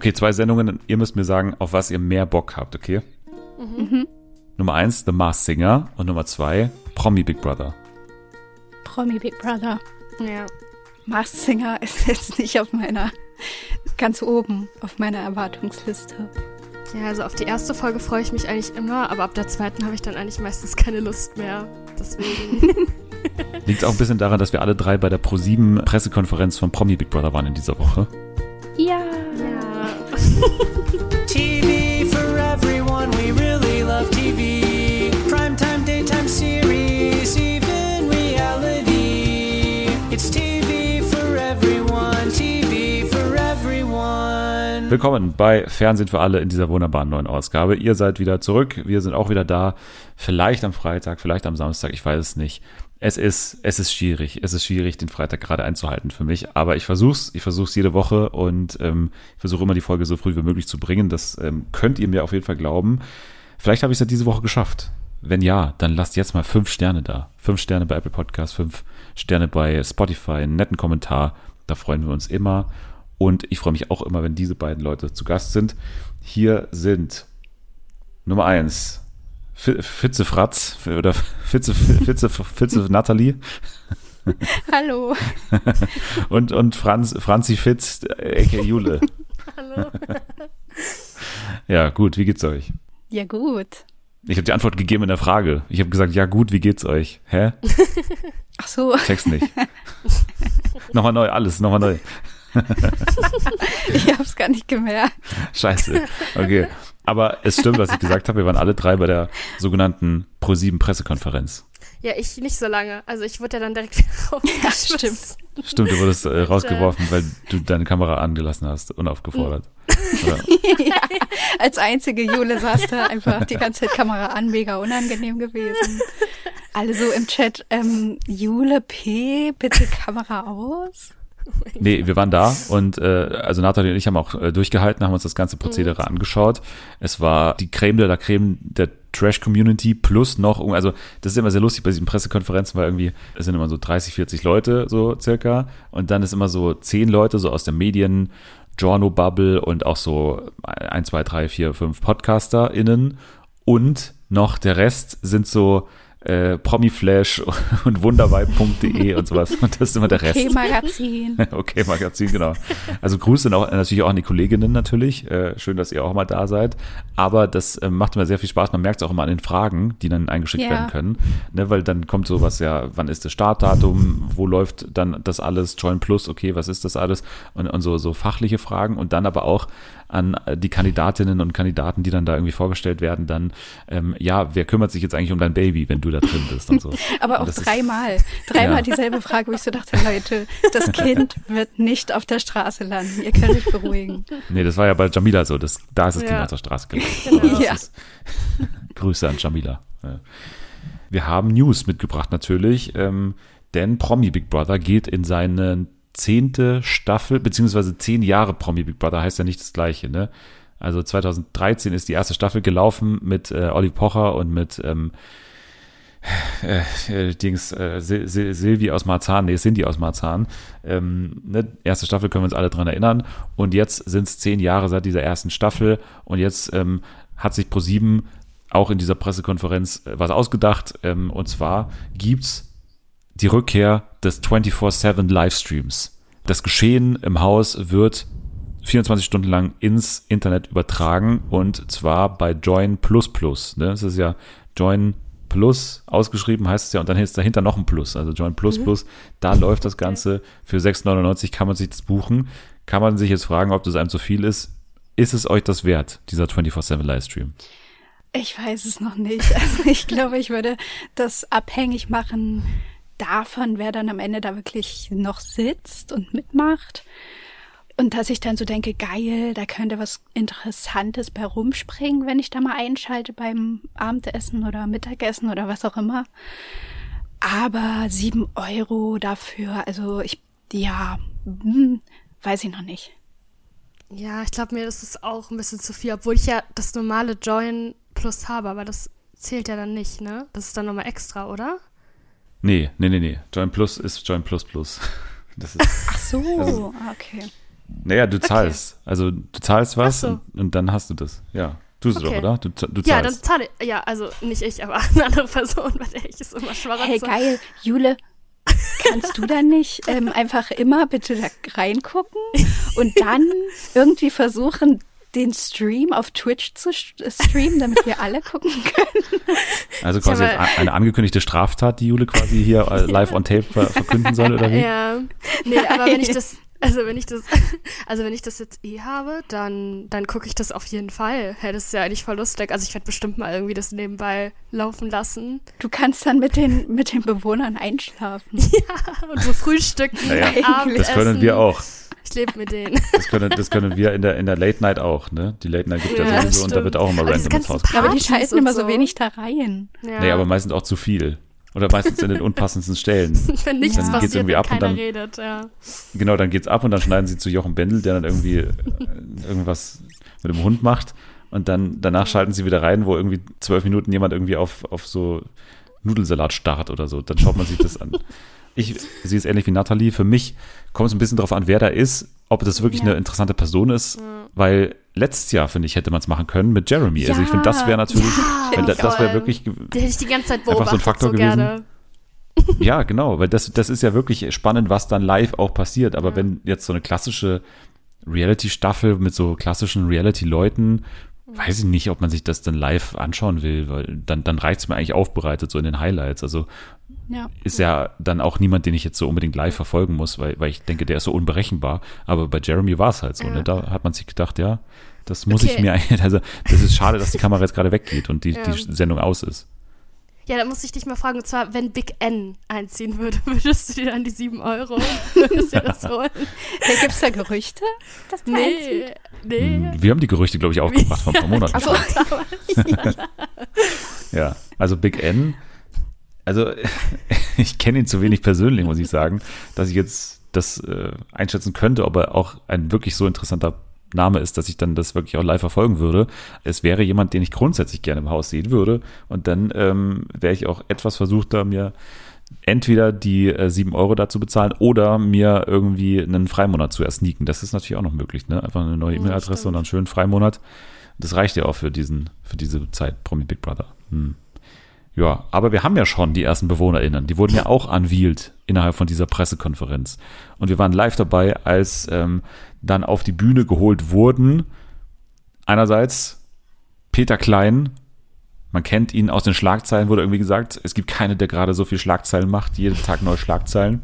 Okay, zwei Sendungen. Ihr müsst mir sagen, auf was ihr mehr Bock habt, okay? Mhm. Nummer eins, The Masked Singer. Und Nummer zwei, Promi Big Brother. Promi Big Brother. Ja. Masked Singer ist jetzt nicht auf meiner, ganz oben auf meiner Erwartungsliste. Ja, also auf die erste Folge freue ich mich eigentlich immer, aber ab der zweiten habe ich dann eigentlich meistens keine Lust mehr. Deswegen. Liegt auch ein bisschen daran, dass wir alle drei bei der Pro7 Pressekonferenz von Promi Big Brother waren in dieser Woche. TV for everyone, we really love TV. Primetime, daytime series, even reality. It's TV for everyone, TV for everyone. Willkommen bei Fernsehen für alle in dieser wunderbaren neuen Ausgabe. Ihr seid wieder zurück. Wir sind auch wieder da. Vielleicht am Freitag, vielleicht am Samstag, ich weiß es nicht. Es ist, es ist schwierig. Es ist schwierig, den Freitag gerade einzuhalten für mich. Aber ich versuch's, ich versuch's jede Woche und ähm, ich versuche immer die Folge so früh wie möglich zu bringen. Das ähm, könnt ihr mir auf jeden Fall glauben. Vielleicht habe ich es ja diese Woche geschafft. Wenn ja, dann lasst jetzt mal fünf Sterne da. Fünf Sterne bei Apple Podcast, fünf Sterne bei Spotify, einen netten Kommentar. Da freuen wir uns immer. Und ich freue mich auch immer, wenn diese beiden Leute zu Gast sind. Hier sind Nummer eins Fitze Fratz oder Fitze, Fitze, Fitze Nathalie. Hallo. und, und Franz, Franzi Fitz, aka Jule. Hallo. Ja, gut, wie geht's euch? Ja, gut. Ich habe die Antwort gegeben in der Frage. Ich habe gesagt, ja gut, wie geht's euch? Hä? Ach so. Check's nicht. nochmal neu, alles, nochmal neu. ich hab's gar nicht gemerkt. Scheiße. Okay. Aber es stimmt, was ich gesagt habe. Wir waren alle drei bei der sogenannten Pro7 Pressekonferenz. Ja, ich nicht so lange. Also ich wurde ja dann direkt wieder rausgeschmissen. Stimmt. Stimmt, du wurdest äh, rausgeworfen, weil du deine Kamera angelassen hast, unaufgefordert. ja, als einzige Jule saß da einfach die ganze Zeit Kamera an, mega unangenehm gewesen. Alle so im Chat, ähm, Jule P, bitte Kamera aus. Nee, wir waren da und äh, also Nathalie und ich haben auch äh, durchgehalten, haben uns das ganze Prozedere mhm. angeschaut. Es war die Creme de la Creme der Trash-Community plus noch, also das ist immer sehr lustig bei diesen Pressekonferenzen, weil irgendwie es sind immer so 30, 40 Leute so circa und dann ist immer so zehn Leute so aus der Medien, Journo-Bubble und auch so ein, zwei, drei, vier, fünf PodcasterInnen und noch der Rest sind so äh, Promiflash und wunderweib.de und sowas. Und das ist immer der Rest. Okay, Magazin. okay, Magazin, genau. Also Grüße auch, natürlich auch an die Kolleginnen natürlich. Äh, schön, dass ihr auch mal da seid. Aber das äh, macht immer sehr viel Spaß. Man merkt es auch immer an den Fragen, die dann eingeschickt ja. werden können. Ne, weil dann kommt sowas ja, wann ist das Startdatum? Wo läuft dann das alles? Join Plus, okay, was ist das alles? Und, und so, so fachliche Fragen. Und dann aber auch an die Kandidatinnen und Kandidaten, die dann da irgendwie vorgestellt werden, dann, ähm, ja, wer kümmert sich jetzt eigentlich um dein Baby, wenn du da drin bist und so. Aber auch dreimal. Dreimal ja. dieselbe Frage, wo ich so dachte, Leute, das Kind wird nicht auf der Straße landen. Ihr könnt euch beruhigen. Nee, das war ja bei Jamila so. Das, da ist das ja. Kind auf der Straße gelandet. Genau. Ja. Grüße an Jamila. Wir haben News mitgebracht natürlich, ähm, denn Promi Big Brother geht in seinen zehnte Staffel, beziehungsweise zehn Jahre Promi Big Brother heißt ja nicht das gleiche, ne? Also 2013 ist die erste Staffel gelaufen mit äh, Olli Pocher und mit ähm, äh, äh, Dings, äh, Sil Sil Silvi aus Marzahn, nee, Cindy aus Marzahn. Ähm, ne, erste Staffel können wir uns alle dran erinnern. Und jetzt sind es zehn Jahre seit dieser ersten Staffel. Und jetzt ähm, hat sich ProSieben auch in dieser Pressekonferenz äh, was ausgedacht. Ähm, und zwar gibt's die Rückkehr des 24-7 Livestreams. Das Geschehen im Haus wird 24 Stunden lang ins Internet übertragen und zwar bei Join Plus Plus. Ne? Das ist ja Join Plus ausgeschrieben, heißt es ja, und dann ist dahinter noch ein Plus, also Join Plus mhm. Plus. Da läuft das Ganze. Für 6,99 kann man sich das buchen. Kann man sich jetzt fragen, ob das einem zu viel ist. Ist es euch das wert, dieser 24-7 Livestream? Ich weiß es noch nicht. Also ich glaube, ich würde das abhängig machen davon, wer dann am Ende da wirklich noch sitzt und mitmacht. Und dass ich dann so denke, geil, da könnte was Interessantes bei rumspringen, wenn ich da mal einschalte beim Abendessen oder Mittagessen oder was auch immer. Aber sieben Euro dafür, also ich, ja, hm, weiß ich noch nicht. Ja, ich glaube mir, das ist auch ein bisschen zu viel, obwohl ich ja das normale Join Plus habe, aber das zählt ja dann nicht, ne? Das ist dann nochmal extra, oder? Nee, nee, nee, nee. Join Plus ist Join Plus Plus. Das ist, Ach so, also, okay. Naja, du zahlst. Also du zahlst was so. und, und dann hast du das. Ja. Tust du Okay. doch, oder? Du, du Ja, dann zahlst. zahle ich. Ja, also nicht ich, aber eine andere Person, bei der ich es immer schwanger Hey, geil. Jule, kannst du dann nicht ähm, einfach immer bitte da reingucken und dann irgendwie versuchen, den Stream auf Twitch zu st- streamen, damit wir alle gucken können? also quasi jetzt eine angekündigte Straftat, die Jule quasi hier äh, live on tape ver verkünden soll, oder wie? Ja. Nee, aber wenn ich das, also wenn ich das, also wenn ich das jetzt eh habe, dann, dann gucke ich das auf jeden Fall. Hey, das ist ja eigentlich voll lustig. Also ich werde bestimmt mal irgendwie das nebenbei laufen lassen. Du kannst dann mit den, mit den Bewohnern einschlafen. Und so frühstücken, Naja. Das können wir auch. Ich lebe mit denen. Das können, das können wir in der, in der Late Night auch, ne? Die Late Night gibt ja, Ja, sowieso und da wird auch immer random Haus. Pa- Aber die und immer so wenig da rein. Ja. Nee, aber meistens auch zu viel. Oder meistens in den unpassendsten Stellen. wenn nichts Dann geht's passiert, irgendwie wenn ab und dann- redet, ja. Genau, dann geht's ab und dann schneiden sie zu Jochen Bendel, der dann irgendwie äh, irgendwas mit dem Hund macht. Und dann danach schalten sie wieder rein, wo irgendwie zwölf Minuten jemand irgendwie auf, auf so Nudelsalat starrt oder so. Dann schaut man sich das an. Ich sehe es ähnlich wie Nathalie. Für mich kommt es ein bisschen darauf an, wer da ist, ob das wirklich Ja. eine interessante Person ist. Weil letztes Jahr, finde ich, hätte man es machen können mit Jeremy. also ich finde, das wäre natürlich, Ja, da, das wäre wirklich Den hätte ich die ganze Zeit Einfach so ein Faktor so gewesen. Ja, genau, weil das, das ist ja wirklich spannend, was dann live auch passiert. Aber wenn jetzt so eine klassische Reality-Staffel mit so klassischen Reality-Leuten, weiß ich nicht, ob man sich das dann live anschauen will, weil dann, dann reicht es mir eigentlich aufbereitet, so in den Highlights. Also Ja. ist ja dann auch niemand, den ich jetzt so unbedingt live verfolgen muss, weil, weil ich denke, der ist so unberechenbar. Aber bei Jeremy war es halt so. Ja. Ne? Da hat man sich gedacht, ja, das muss ich Okay. mir eigentlich, also das ist schade, dass die Kamera jetzt gerade weggeht und die, Ja. die Sendung aus ist. Ja, da muss ich dich mal fragen, und zwar, wenn Big N einziehen würde, würdest du dir dann die 7 Euro, würdest du dir das holen? Hey, gibt's da Gerüchte? Dass der einzieht? Nee, nee. Hm, Wir haben die Gerüchte, glaube ich, auch gemacht vor ein paar Monaten. Ach so. Ja, also Big N, also ich kenne ihn zu wenig persönlich, muss ich sagen, dass ich jetzt das äh, einschätzen könnte, ob er auch ein wirklich so interessanter Name ist, dass ich dann das wirklich auch live verfolgen würde. Es wäre jemand, den ich grundsätzlich gerne im Haus sehen würde und dann ähm, wäre ich auch etwas versuchter, mir entweder die äh, 7 Euro dazu bezahlen oder mir irgendwie einen Freimonat zu ersneaken. Das ist natürlich auch noch möglich, ne? Einfach eine neue Ja, E-Mail-Adresse und einen schönen Freimonat. Das reicht ja auch für diesen, für diese Zeit, Promi Big Brother. Hm. Ja, aber wir haben ja schon die ersten BewohnerInnen. Die wurden ja auch unveiled innerhalb von dieser Pressekonferenz. Und wir waren live dabei, als ähm, dann auf die Bühne geholt wurden. Einerseits Peter Klein. Man kennt ihn aus den Schlagzeilen, wurde irgendwie gesagt. Es gibt keine, der gerade so viel Schlagzeilen macht. Jeden Tag neue Schlagzeilen.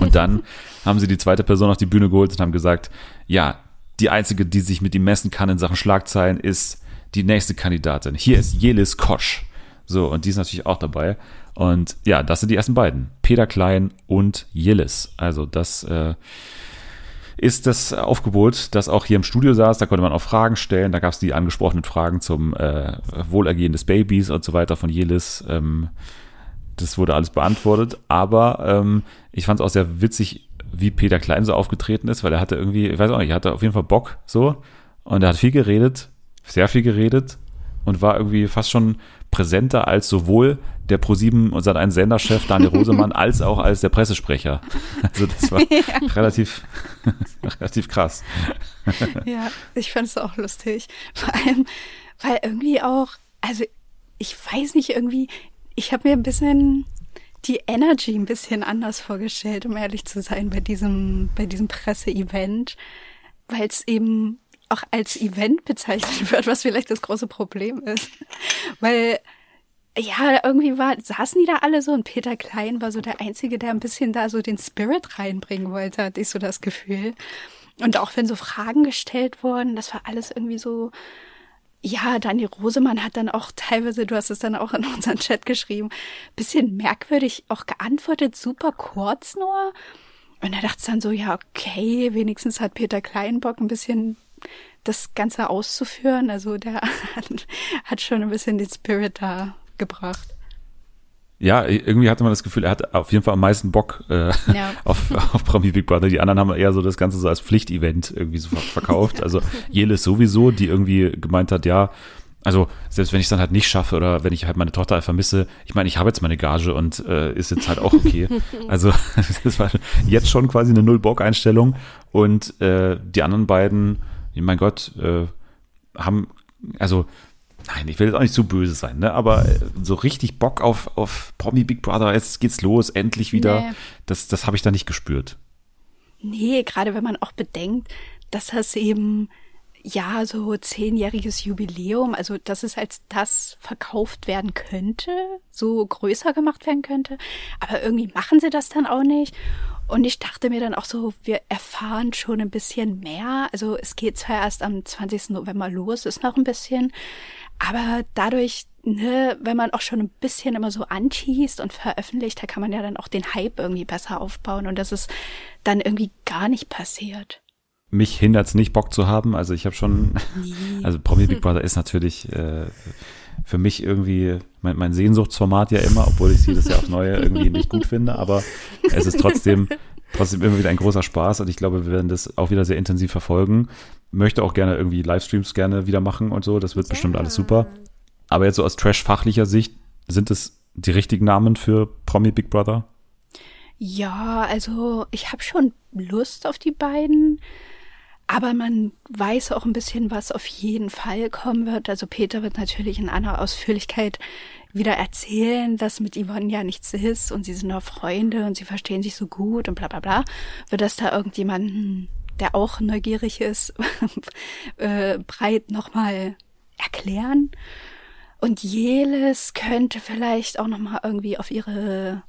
Und dann haben sie die zweite Person auf die Bühne geholt und haben gesagt, ja, die einzige, die sich mit ihm messen kann in Sachen Schlagzeilen, ist die nächste Kandidatin. Hier ist Jelis Kosch. So, und die ist natürlich auch dabei. Und ja, das sind die ersten beiden. Peter Klein und Jelis. Also das äh, ist das Aufgebot, das auch hier im Studio saß. Da konnte man auch Fragen stellen. Da gab es die angesprochenen Fragen zum äh, Wohlergehen des Babys und so weiter von Jelis. Ähm, das wurde alles beantwortet. Aber ähm, ich fand es auch sehr witzig, wie Peter Klein so aufgetreten ist, weil er hatte irgendwie, ich weiß auch nicht, er hatte auf jeden Fall Bock so. Und er hat viel geredet, sehr viel geredet und war irgendwie fast schon präsenter als sowohl der Pro7 und Sat1 Senderchef Daniel Rosemann als auch als der Pressesprecher. Also das war relativ, relativ krass. Ja, ich fand es auch lustig. Vor allem, weil irgendwie auch, also ich weiß nicht, irgendwie, ich habe mir ein bisschen die Energy ein bisschen anders vorgestellt, um ehrlich zu sein, bei diesem, bei diesem Presseevent, weil es eben auch als Event bezeichnet wird, was vielleicht das große Problem ist. Weil ja, irgendwie war, saßen die da alle so und Peter Klein war so der Einzige, der ein bisschen da so den Spirit reinbringen wollte, hatte ich so das Gefühl. Und auch wenn so Fragen gestellt wurden, das war alles irgendwie so, ja, Daniel Rosemann hat dann auch teilweise, du hast es dann auch in unseren Chat geschrieben, bisschen merkwürdig auch geantwortet, super kurz nur. Und er dachte dann so, ja, okay, wenigstens hat Peter Klein Bock ein bisschen das Ganze auszuführen. Also der hat, hat schon ein bisschen den Spirit da gebracht. Ja, irgendwie hatte man das Gefühl, er hat auf jeden Fall am meisten Bock äh, Ja. auf, auf Promi Big Brother. Die anderen haben eher so das Ganze so als Pflichtevent irgendwie so ver- verkauft. Also Jelis sowieso, die irgendwie gemeint hat, ja, Also selbst wenn ich es dann halt nicht schaffe oder wenn ich halt meine Tochter vermisse, ich meine, ich habe jetzt meine Gage und äh, ist jetzt halt auch okay. also das war jetzt schon quasi eine Null-Bock-Einstellung und äh, die anderen beiden, mein Gott, äh, haben, also Nein, ich will jetzt auch nicht zu böse sein, ne? aber äh, so richtig Bock auf, auf Promi Big Brother, jetzt geht's los, endlich wieder, Nee. das, das habe ich da nicht gespürt. Nee, gerade wenn man auch bedenkt, dass das eben ja so zehnjähriges Jubiläum, also dass es als das verkauft werden könnte, so größer gemacht werden könnte, aber irgendwie machen sie das dann auch nicht. Und ich dachte mir dann auch so, wir erfahren schon ein bisschen mehr. Also es geht zwar erst am 20. November los, ist noch ein bisschen, aber dadurch, ne, wenn man auch schon ein bisschen immer so anschießt und veröffentlicht, da kann man ja dann auch den Hype irgendwie besser aufbauen und das ist dann irgendwie gar nicht passiert. Mich hindert's nicht, Bock zu haben. Also ich habe schon, also Promi Big Brother ist natürlich äh, für mich irgendwie mein, mein Sehnsuchtsformat ja immer, obwohl ich jedes Jahr aufs Neue irgendwie nicht gut finde, aber es ist trotzdem, trotzdem immer wieder ein großer Spaß und ich glaube, wir werden das auch wieder sehr intensiv verfolgen. Möchte auch gerne irgendwie Livestreams gerne wieder machen und so, das wird bestimmt alles super. Aber jetzt so aus Trash-fachlicher Sicht, sind es die richtigen Namen für Promi Big Brother? Ja, also ich habe schon Lust auf die beiden, aber man weiß auch ein bisschen, was auf jeden Fall kommen wird. Also Peter wird natürlich in einer Ausführlichkeit wieder erzählen, dass mit Yvonne ja nichts ist und sie sind auch Freunde und sie verstehen sich so gut und bla bla bla. Wird das da irgendjemanden, der auch neugierig ist, äh, breit nochmal erklären? Und Jeles könnte vielleicht auch nochmal irgendwie auf ihre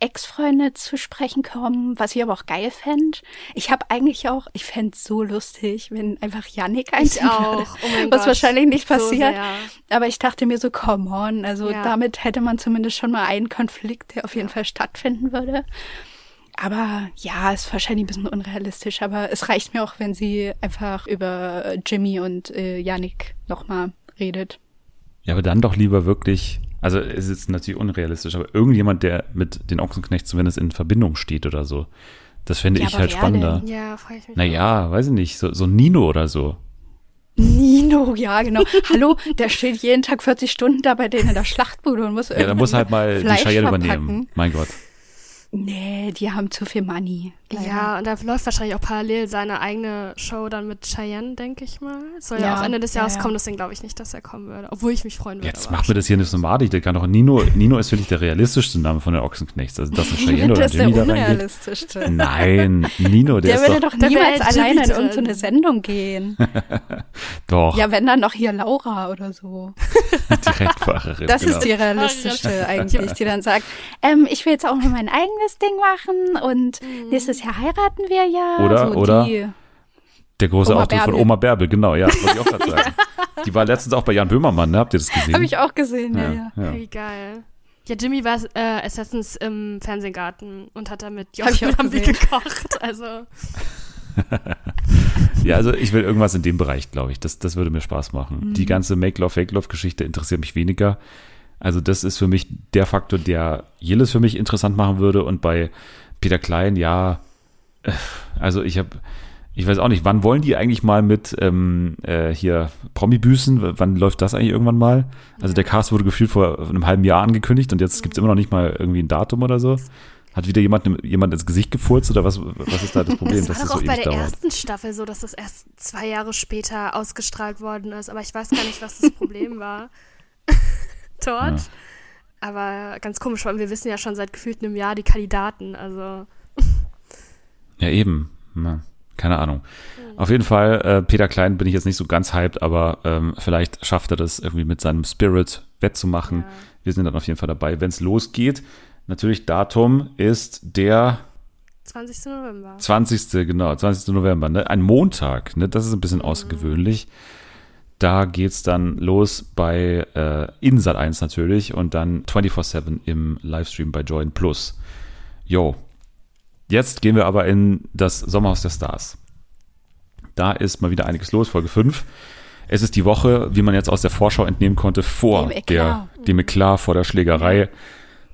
Ex-Freunde zu sprechen kommen, was ich aber auch geil fände. Ich habe eigentlich auch, ich fände so lustig, wenn einfach Yannick Ich einziehen auch. würde. Oh mein was Gott. wahrscheinlich nicht So passiert. sehr. aber ich dachte mir so, come on. Also Ja. damit hätte man zumindest schon mal einen Konflikt, der auf jeden Fall stattfinden würde. Aber ja, ist wahrscheinlich ein bisschen unrealistisch, aber es reicht mir auch, wenn sie einfach über Jimmy und äh, Yannick nochmal redet. Ja, aber dann doch lieber wirklich, also es ist natürlich unrealistisch, aber irgendjemand, der mit den Ochsenknechts zumindest in Verbindung steht oder so. Das fände Ja, ich halt spannender. Ja, frage ich mich. Naja, weiß ich nicht, so, so Nino oder so. Nino, ja, genau. Hallo, der steht jeden Tag 40 Stunden da bei denen in der Schlachtbude und muss Ja, da muss halt mal Fleisch die Cheyenne übernehmen. Mein Gott. Nee, die haben zu viel Money. Leider. Ja, und da läuft wahrscheinlich auch parallel seine eigene Show dann mit Cheyenne, denke ich mal. Soll ja, Ja, auch Ende des ja, Jahres ja. kommen, deswegen glaube ich nicht, dass er kommen würde. Obwohl ich mich freuen würde. Jetzt macht mir das hier nicht so madig. Der kann doch Nino, Nino ist wirklich der realistischste Name von den Ochsenknechts. Also, dass eine Cheyenne oder das ist der Jimmy da reingeht. unrealistischste. Nein, Nino, der, Der ist würde doch, doch niemals Jimmy alleine in irgendeine Sendung gehen. doch Ja, wenn dann noch hier Laura oder so. Direktfahrerin. Das genau. ist die realistischste eigentlich, die dann sagt, ähm, ich will jetzt auch noch mein eigenes Ding machen und nächstes Jahr heiraten wir ja. Oder- so oder- Die. Der große Oma Auftritt von. Oma Bärbel, genau, ja, wollte ich auch gerade sagen. Die war letztens auch bei Jan Böhmermann, ne? Habt ihr das gesehen? Habe ich auch gesehen, ja, ja. ja. Wie geil. Ja, Jimmy war äh, Assassins im Fernsehgarten und hat da mit Hab ich Jochen Lambi gekocht. Also, Ja, also ich will irgendwas in dem Bereich, glaube ich. Das, das würde mir Spaß machen. Mhm. Die ganze Make-Love-Fake-Love-Geschichte interessiert mich weniger. Also das ist für mich der Faktor, der Jeles für mich interessant machen würde. Und bei Peter Klein, ja, also ich habe, ich weiß auch nicht, wann wollen die eigentlich mal mit ähm, äh, hier Promi-Büßen? Wann läuft das eigentlich irgendwann mal? Also der Cast wurde gefühlt vor einem halben Jahr angekündigt und jetzt gibt's immer noch nicht mal irgendwie ein Datum oder so. Hat wieder jemand, jemand ins Gesicht gefurzt oder was, was ist da das Problem, das dass war das doch so auch bei der dauert? ersten Staffel so, dass das erst zwei Jahre später ausgestrahlt worden ist. Aber ich weiß gar nicht, was das Problem war dort. Ja. Aber ganz komisch, weil wir wissen ja schon seit gefühlt einem Jahr die Kandidaten. Also, Ja, eben. Ja, keine Ahnung. Auf jeden Fall, äh, Peter Klein bin ich jetzt nicht so ganz hyped, aber ähm, vielleicht schafft er das irgendwie mit seinem Spirit wettzumachen. Ja. Wir sind dann auf jeden Fall dabei, wenn es losgeht. Natürlich, Datum ist der 20. November. 20. genau, 20. November, ne? Ein Montag, ne? Das ist ein bisschen außergewöhnlich. Da geht's dann los bei äh, Insat 1 natürlich und dann 24-7 im Livestream bei Join Plus. Jo. Jetzt gehen wir aber in das Sommerhaus der Stars. Da ist mal wieder einiges los, Folge 5. Es ist die Woche, wie man jetzt aus der Vorschau entnehmen konnte, vor Dem Eklat. der, dem Eklat, vor der Schlägerei,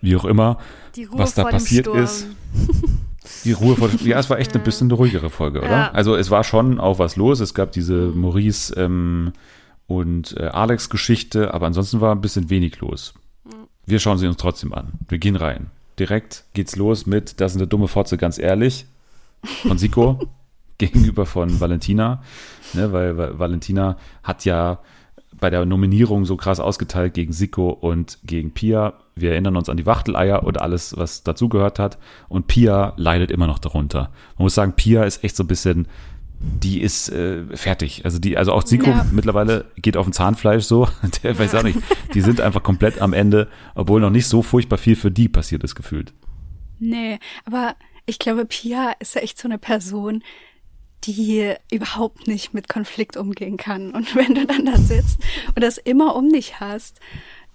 wie auch immer. Was da passiert ist. Die Ruhe vor Ja, es war echt ein bisschen eine ruhigere Folge, oder? Ja. Also es war schon auch was los. Es gab diese Maurice ähm, und äh, Alex Geschichte, aber ansonsten war ein bisschen wenig los. Wir schauen sie uns trotzdem an. Wir gehen rein. Direkt geht's los mit, das ist eine dumme Fotze, ganz ehrlich, von Siko gegenüber von Valentina, ne, weil, weil Valentina hat ja bei der Nominierung so krass ausgeteilt gegen Siko und gegen Pia. Wir erinnern uns an die Wachteleier und alles, was dazugehört hat. Und Pia leidet immer noch darunter. Man muss sagen, Pia ist echt so ein bisschen, die ist äh, fertig. Also die, also auch Siko Ja. mittlerweile geht auf ein Zahnfleisch so. Der weiß auch nicht. Die sind einfach komplett am Ende, obwohl noch nicht so furchtbar viel für die passiert ist gefühlt. Nee, aber ich glaube, Pia ist ja echt so eine Person, die überhaupt nicht mit Konflikt umgehen kann. Und wenn du dann da sitzt und das immer um dich hast,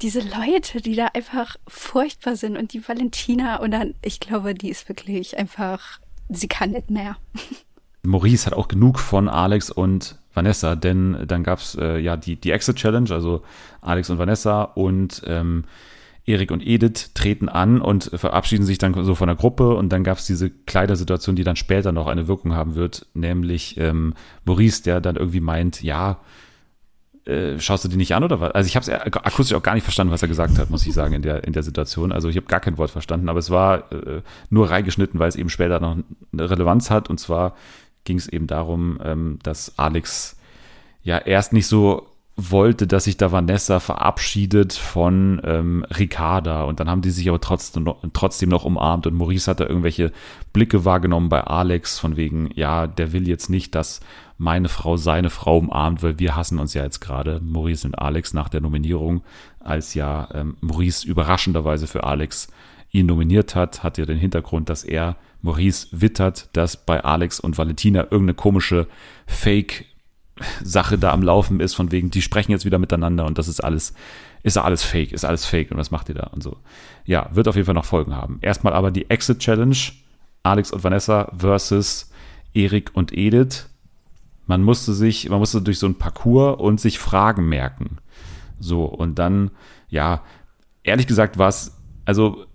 diese Leute, die da einfach furchtbar sind und die Valentina und dann, ich glaube, die ist wirklich einfach, sie kann nicht mehr. Maurice hat auch genug von Alex und Vanessa, denn dann gab's äh, ja die, die Exit Challenge, also Alex und Vanessa und ähm, Erik und Edith treten an und verabschieden sich dann so von der Gruppe und dann gab's diese Kleidersituation, die dann später noch eine Wirkung haben wird, nämlich ähm, Maurice, der dann irgendwie meint, ja, äh, schaust du die nicht an oder was? Also ich habe es akustisch auch gar nicht verstanden, was er gesagt hat, muss ich sagen, in der, in der Situation. Also ich habe gar kein Wort verstanden, aber es war äh, nur reingeschnitten, weil es eben später noch eine Relevanz hat. Und zwar ging es eben darum, ähm, dass Alex ja erst nicht so wollte, dass sich da Vanessa verabschiedet von ähm, Ricarda. Und dann haben die sich aber trotzdem noch, trotzdem noch umarmt. Und Maurice hat da irgendwelche Blicke wahrgenommen bei Alex von wegen, ja, der will jetzt nicht, dass meine Frau seine Frau umarmt, weil wir hassen uns ja jetzt gerade, Maurice und Alex nach der Nominierung, als ja ähm, Maurice überraschenderweise für Alex ihn nominiert hat, hat ja den Hintergrund, dass er Maurice wittert, dass bei Alex und Valentina irgendeine komische Fake Sache da am Laufen ist, von wegen, die sprechen jetzt wieder miteinander und das ist alles, ist alles fake, ist alles fake und was macht ihr da und so. Ja, wird auf jeden Fall noch Folgen haben. Erstmal aber die Exit Challenge, Alex und Vanessa versus Erik und Edith. Man musste sich, man musste durch so ein Parcours und sich Fragen merken. So, und dann, ja, ehrlich gesagt war es, also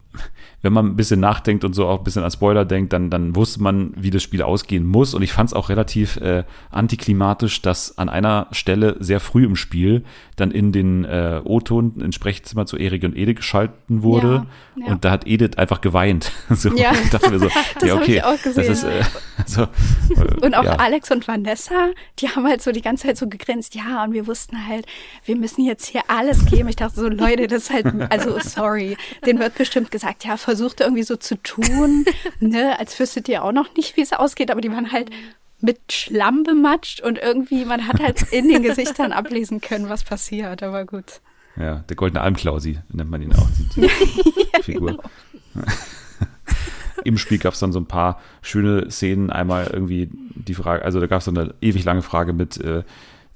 wenn man ein bisschen nachdenkt und so auch ein bisschen an Spoiler denkt, dann, dann wusste man, wie das Spiel ausgehen muss. Und ich fand es auch relativ äh, antiklimatisch, dass an einer Stelle sehr früh im Spiel dann in den äh, O-Ton ins Sprechzimmer zu Erik und Edith geschalten wurde. Ja, ja. Und da hat Edith einfach geweint. so, Ja. ich dachte mir so, Das ja, hab okay, ich auch gesehen. ist, äh, also, äh, Und auch ja. Alex und Vanessa, die haben halt so die ganze Zeit so gegrinst, ja, und wir wussten halt, wir müssen jetzt hier alles geben. Ich dachte so, Leute, das ist halt, also sorry, denen wird bestimmt gesagt, ja, versucht irgendwie so zu tun, ne, als wüsstet ihr auch noch nicht, wie es ausgeht, aber die waren halt mit Schlamm bematscht und irgendwie, man hat halt in den Gesichtern ablesen können, was passiert, aber gut. Ja, der goldene Almklausi nennt man ihn auch, die, die Figur. genau. Im Spiel gab es dann so ein paar schöne Szenen. Einmal irgendwie die Frage, also da gab es so eine ewig lange Frage mit, äh,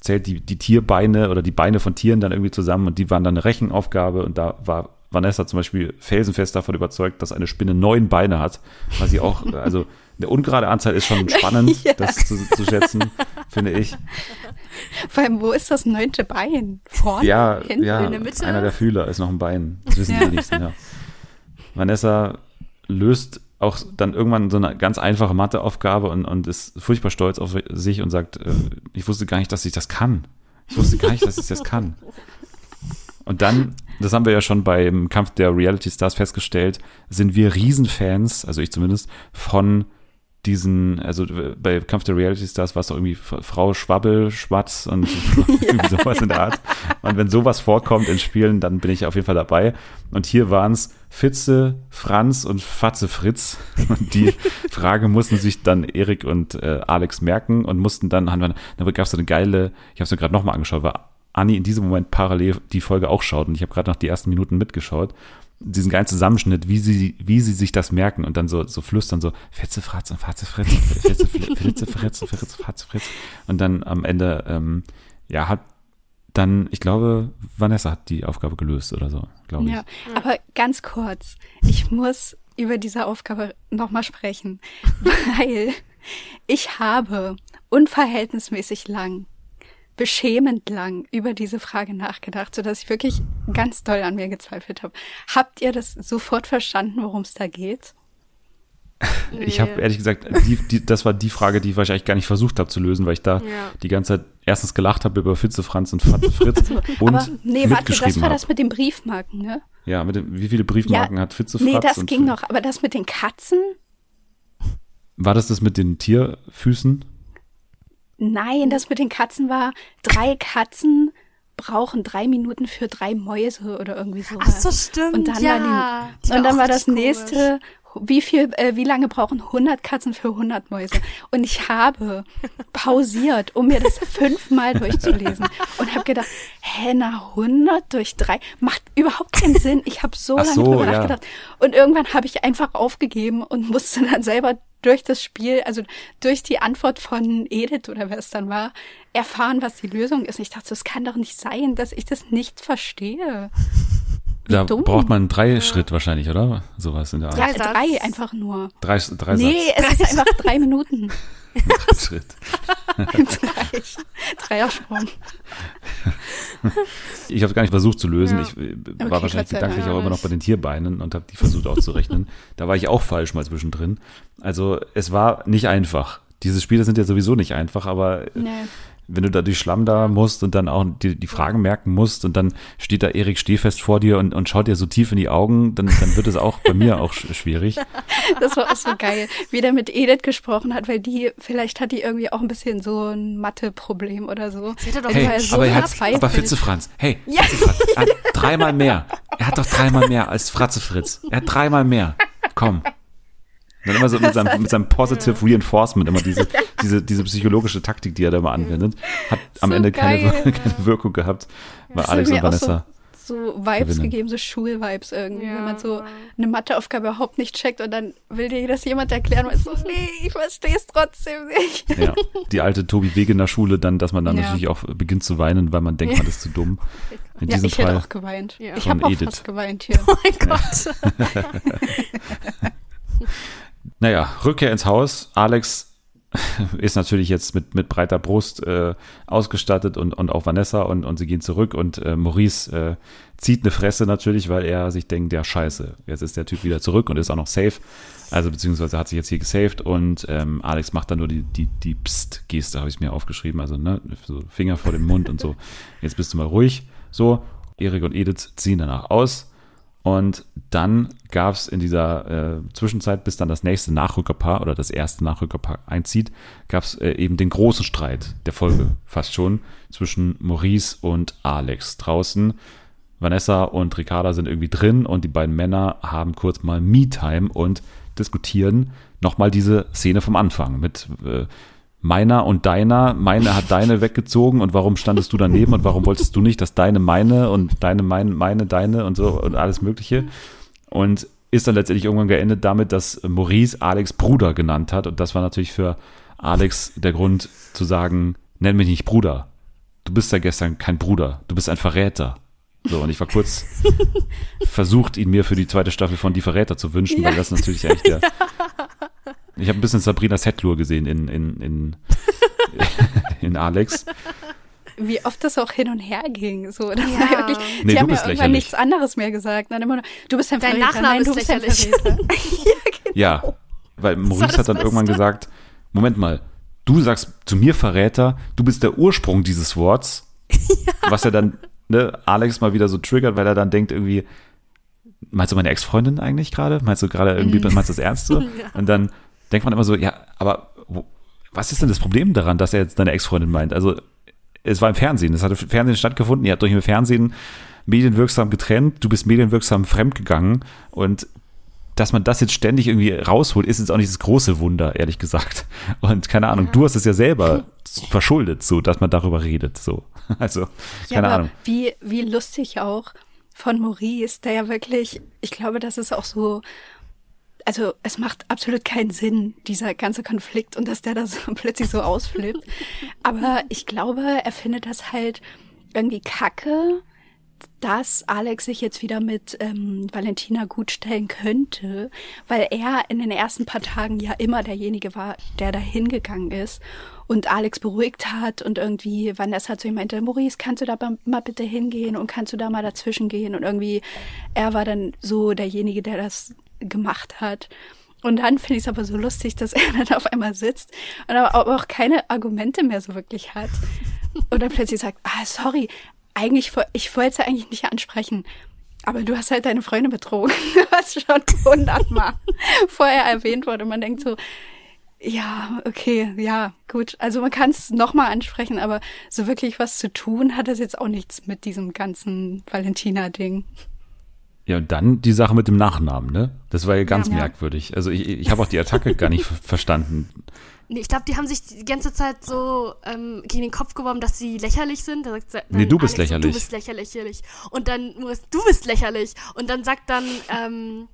zählt die, die Tierbeine oder die Beine von Tieren dann irgendwie zusammen und die waren dann eine Rechenaufgabe und da war Vanessa zum Beispiel felsenfest davon überzeugt, dass eine Spinne neun Beine hat, was sie auch, also eine ungerade Anzahl ist schon spannend, Ja. das zu, zu schätzen, finde ich. Vor allem, wo ist das neunte Bein? Vorne? Ja, Hinten? ja, in der Mitte? einer der Fühler ist noch ein Bein. Das wissen die Ja. wenigsten, ja. Vanessa löst auch dann irgendwann so eine ganz einfache Matheaufgabe und, und ist furchtbar stolz auf sich und sagt, äh, ich wusste gar nicht, dass ich das kann. Ich wusste gar nicht, dass ich das kann. Und dann, das haben wir ja schon beim Kampf der Reality Stars festgestellt, sind wir Riesenfans, also ich zumindest, von diesen, also bei Kampf der Reality Stars war es doch irgendwie Frau Schwabbel, Schwatz und irgendwie sowas in der Art. Und wenn sowas vorkommt in Spielen, dann bin ich auf jeden Fall dabei. Und hier waren es Fitze, Franz und Fatze Fritz. Und die Frage mussten sich dann Erik und äh, Alex merken und mussten dann, haben wir- da gab es so eine geile, ich habe es mir gerade nochmal angeschaut, weil Anni in diesem Moment parallel die Folge auch schaut und ich habe gerade noch die ersten Minuten mitgeschaut. Diesen geilen Zusammenschnitt, wie sie, wie sie sich das merken und dann so, so flüstern, so Fitze, Fratze, Fatze, Fritz, Fitze, Fitze, Fritz, Fritz, Fatze, Fritz. Und dann am Ende, ähm, ja, hat dann, ich glaube, Vanessa hat die Aufgabe gelöst oder so, glaube ich. Ja, aber ganz kurz, ich muss über diese Aufgabe nochmal sprechen, weil ich habe unverhältnismäßig lang, beschämend lang über diese Frage nachgedacht, sodass ich wirklich ganz doll an mir gezweifelt habe. Habt ihr das sofort verstanden, worum es da geht? Ich habe ehrlich gesagt, die, die, das war die Frage, die ich wahrscheinlich gar nicht versucht habe zu lösen, weil ich da Ja. die ganze Zeit erstens gelacht habe über Fitze Franz und Fatze Fritz und Aber nee, warte, das war habe. das mit den Briefmarken, ne? Ja, mit dem, wie viele Briefmarken hat Fitze Franz? Nee, das und ging noch, aber das mit den Katzen? War das das mit den Tierfüßen? Nein, das mit den Katzen war, drei Katzen brauchen drei Minuten für drei Mäuse oder irgendwie sowas. Ach so, stimmt, Und dann ja. war, Die die, war und dann war das richtig nächste, wie viel, äh, wie lange brauchen 100 Katzen für 100 Mäuse? Und ich habe pausiert, um mir das fünfmal durchzulesen und habe gedacht, hä, na 100 durch drei macht überhaupt keinen Sinn. Ich habe so Ach lange so, drüber ja. nachgedacht. Und irgendwann habe ich einfach aufgegeben und musste dann selber durch das Spiel, also durch die Antwort von Edith oder wer es dann war, erfahren, was die Lösung ist. Und ich dachte, es kann doch nicht sein, dass ich das nicht verstehe. Wie Da dumm. braucht man einen Dreischritt wahrscheinlich, oder? Sowas in der Art. Ja, Drei drei einfach nur. Drei, drei nee, Satz. es ist einfach drei Minuten. Schritt. drei. Dreiersprung. Ich habe gar nicht versucht zu lösen. Ja. Ich äh, Okay, war wahrscheinlich Gott sei gedanklich Dank. auch immer noch bei den Tierbeinen und habe die versucht auszurechnen. da war ich auch falsch mal zwischendrin. Also es war nicht einfach. Diese Spiele sind ja sowieso nicht einfach, aber Nee. Wenn du da durch Schlamm da musst und dann auch die, die Fragen merken musst und dann steht da Erik Stehfest vor dir und, und schaut dir so tief in die Augen, dann, dann wird es auch bei mir auch sch- schwierig. Das war auch so geil, wie der mit Edith gesprochen hat, weil die, vielleicht hat die irgendwie auch ein bisschen so ein Mathe-Problem oder so. Sie hatte doch Hey, so aber, er hat, verzweifelt. aber Fitze Franz, hey, Fitze Franz, er hat dreimal mehr. Er hat doch dreimal mehr als Fratze Fritz. Er hat dreimal mehr. Komm. Dann immer so mit seinem, mit seinem Positive Reinforcement, immer diese, diese, diese psychologische Taktik, die er da immer anwendet, hat am So Ende keine, keine Wirkung gehabt, weil Das Alex und Vanessa. So, so Vibes gewinnen. gegeben, so Schul-Vibes irgendwie, Ja. wenn man so eine Matheaufgabe überhaupt nicht checkt und dann will dir das jemand erklären und so, nee, ich verstehe es trotzdem nicht. Ja, die alte Tobi Wegener Schule, dann, dass man dann Ja. natürlich auch beginnt zu weinen, weil man denkt, man ist zu dumm. In Ja, diesem ich hätte Fall. auch geweint. Ja. Ich habe auch Edith. fast geweint hier. Oh mein Gott. Naja, Rückkehr ins Haus. Alex ist natürlich jetzt mit, mit breiter Brust äh, ausgestattet und, und auch Vanessa und, und sie gehen zurück und äh, Maurice äh, zieht eine Fresse natürlich, weil er sich denkt, ja scheiße, jetzt ist der Typ wieder zurück und ist auch noch safe. Also beziehungsweise hat sich jetzt hier gesaved und ähm, Alex macht dann nur die, die, die Psst-Geste, habe ich mir aufgeschrieben, also ne, so Finger vor dem Mund und so. Jetzt bist du mal ruhig. So, Erik und Edith ziehen danach aus. Und dann gab es in dieser äh, Zwischenzeit, bis dann das nächste Nachrückerpaar oder das erste Nachrückerpaar einzieht, gab es äh, eben den großen Streit der Folge fast schon zwischen Maurice und Alex draußen. Vanessa und Ricarda sind irgendwie drin und die beiden Männer haben kurz mal Me-Time und diskutieren nochmal diese Szene vom Anfang mit äh, meiner und deiner. Meine hat deine weggezogen und warum standest du daneben und warum wolltest du nicht, dass deine meine und deine meine, meine deine und so und alles Mögliche. Und ist dann letztendlich irgendwann geendet damit, dass Maurice Alex Bruder genannt hat. Und das war natürlich für Alex der Grund zu sagen, nenn mich nicht Bruder. Du bist ja gestern kein Bruder. Du bist ein Verräter. So, und ich war kurz versucht, ihn mir für die zweite Staffel von Die Verräter zu wünschen, weil das natürlich eigentlich der. Ich habe ein bisschen Sabrina Setlur gesehen in, in, in, in Alex. Wie oft das auch hin und her ging. So, das Ja. war wirklich, Nee, die du haben ja bist irgendwann lächerlich. nichts anderes mehr gesagt. Dann immer nur, du bist ein Dein Verräter. Nachname Nein, du ist bist ein lächerlich. Verräter. Ja, weil Maurice hat dann Beste. irgendwann gesagt, Moment mal, du sagst zu mir Verräter, du bist der Ursprung dieses Worts, was er dann ne, Alex mal wieder so triggert, weil er dann denkt irgendwie, meinst du meine Ex-Freundin eigentlich gerade? Meinst du gerade irgendwie, meinst du das ernst so? Und dann denkt man immer so, ja, aber wo, was ist denn das Problem daran, dass er jetzt deine Ex-Freundin meint? Also es war im Fernsehen, es hat im Fernsehen stattgefunden, ihr habt euch im Fernsehen medienwirksam getrennt, du bist medienwirksam fremdgegangen und dass man das jetzt ständig irgendwie rausholt, ist jetzt auch nicht das große Wunder, ehrlich gesagt. Und keine Ahnung, du hast es ja selber verschuldet, so, dass man darüber redet, so. Also, Ja, keine aber Ahnung. Wie, wie lustig auch von Maurice, der ja wirklich, ich glaube, das ist auch so, also es macht absolut keinen Sinn, dieser ganze Konflikt und dass der da so plötzlich so ausflippt. Aber ich glaube, er findet das halt irgendwie kacke, dass Alex sich jetzt wieder mit ähm, Valentina gut stellen könnte, weil er in den ersten paar Tagen ja immer derjenige war, der da hingegangen ist und Alex beruhigt hat und irgendwie Vanessa zu ihm meinte, Maurice, kannst du da mal bitte hingehen und kannst du da mal dazwischen gehen und irgendwie er war dann so derjenige, der das gemacht hat. Und dann finde ich es aber so lustig, dass er dann auf einmal sitzt und aber auch keine Argumente mehr so wirklich hat. Und dann plötzlich sagt, ah, sorry, eigentlich, ich wollte es ja eigentlich nicht ansprechen. Aber du hast halt deine Freunde betrogen, was schon hundertmal vorher erwähnt wurde. Man denkt so, ja, okay, ja, gut. Also man kann es nochmal ansprechen, aber so wirklich was zu tun hat das jetzt auch nichts mit diesem ganzen Valentina-Ding. Ja, und dann die Sache mit dem Nachnamen, ne? Das war ja ganz Ja. merkwürdig. Also ich, ich habe auch die Attacke gar nicht ver- verstanden. Nee, ich glaube, die haben sich die ganze Zeit so ähm, gegen den Kopf geworfen, dass sie lächerlich sind. Da sagt, Nee, du bist Alex lächerlich. Du bist lächerlich. lächerlich. Und dann Maurice, du bist lächerlich. Und dann sagt dann ähm,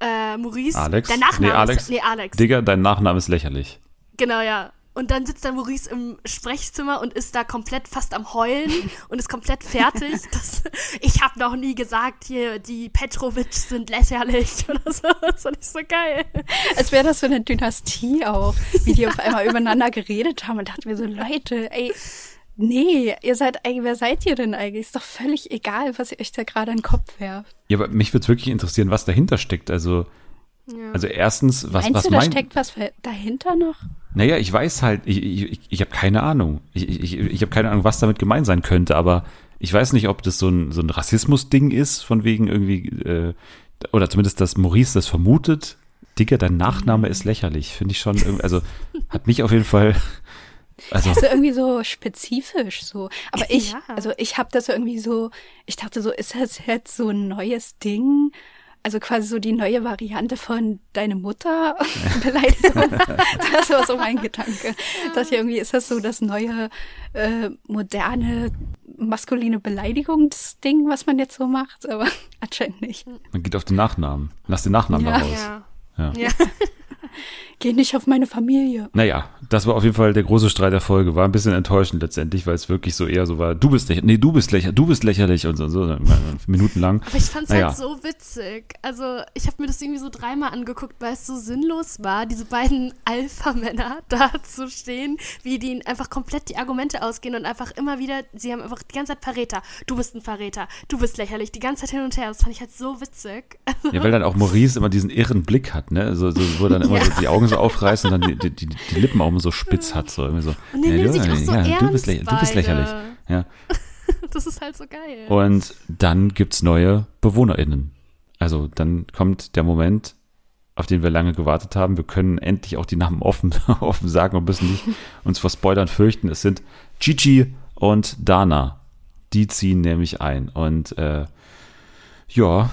äh, Maurice, Alex? der Nachname Nee, Alex. ist, nee, Alex. Digga, dein Nachname ist lächerlich. Genau, ja. Und dann sitzt dann Maurice im Sprechzimmer und ist da komplett fast am Heulen und ist komplett fertig. Das, ich habe noch nie gesagt, hier, die Petrovic sind lächerlich oder so. Das fand ich so geil. Als wäre das so eine Dynastie auch, wie die auf einmal übereinander geredet haben und dachten wir so, Leute, ey, nee, ihr seid eigentlich, wer seid ihr denn eigentlich? Ist doch völlig egal, was ihr euch da gerade in den Kopf werft. Ja, aber mich würde wirklich interessieren, was dahinter steckt. Also, also erstens, was, Meinst was du, da mein, steckt was dahinter noch? Naja, ich weiß halt, ich, ich, ich, habe keine Ahnung. Ich, ich, ich habe keine Ahnung, was damit gemeint sein könnte, aber ich weiß nicht, ob das so ein, so ein Rassismus-Ding ist, von wegen irgendwie, äh, oder zumindest, dass Maurice das vermutet. Digga, dein Nachname ist lächerlich, finde ich schon, irgendwie- also hat mich auf jeden Fall, also, Also irgendwie so spezifisch so. Aber ich, Ja. also ich habe das irgendwie so, ich dachte so, ist das jetzt so ein neues Ding? Also quasi so die neue Variante von deine Mutter Beleidigung. das war so mein Gedanke. Ich dachte irgendwie, ist das so das neue äh, moderne maskuline Beleidigungsding, was man jetzt so macht? Aber anscheinend nicht. man geht auf den Nachnamen. Lass den Nachnamen Ja. da raus. Ja. Ja. Ja. Geh nicht auf meine Familie. Naja, das war auf jeden Fall der große Streit der Folge. War ein bisschen enttäuschend letztendlich, weil es wirklich so eher so war, du bist lächerlich, nee, du bist lächerlich, du bist lächerlich und so, so minutenlang. Aber ich fand's Naja. halt so witzig. Also, ich habe mir das irgendwie so dreimal angeguckt, weil es so sinnlos war, diese beiden Alpha-Männer da zu stehen, wie die ihnen einfach komplett die Argumente ausgehen und einfach immer wieder, sie haben einfach die ganze Zeit Verräter. Du bist ein Verräter, du bist lächerlich, die ganze Zeit hin und her. Das fand ich halt so witzig. Also, Ja, weil dann auch Maurice immer diesen irren Blick hat, ne? So, so, wo dann immer Ja. so die Augen so aufreißt und dann die, die, die Lippen auch immer so spitz hat. So, irgendwie so. und ja, du, auch so ja, du bist, du bist lächerlich. Ja. Das ist halt so geil. Und dann gibt's neue BewohnerInnen. Also dann kommt der Moment, auf den wir lange gewartet haben. Wir können endlich auch die Namen offen, offen sagen und müssen nicht uns vor Spoilern fürchten. Es sind Gigi und Dana. Die ziehen nämlich ein. Und äh, ja,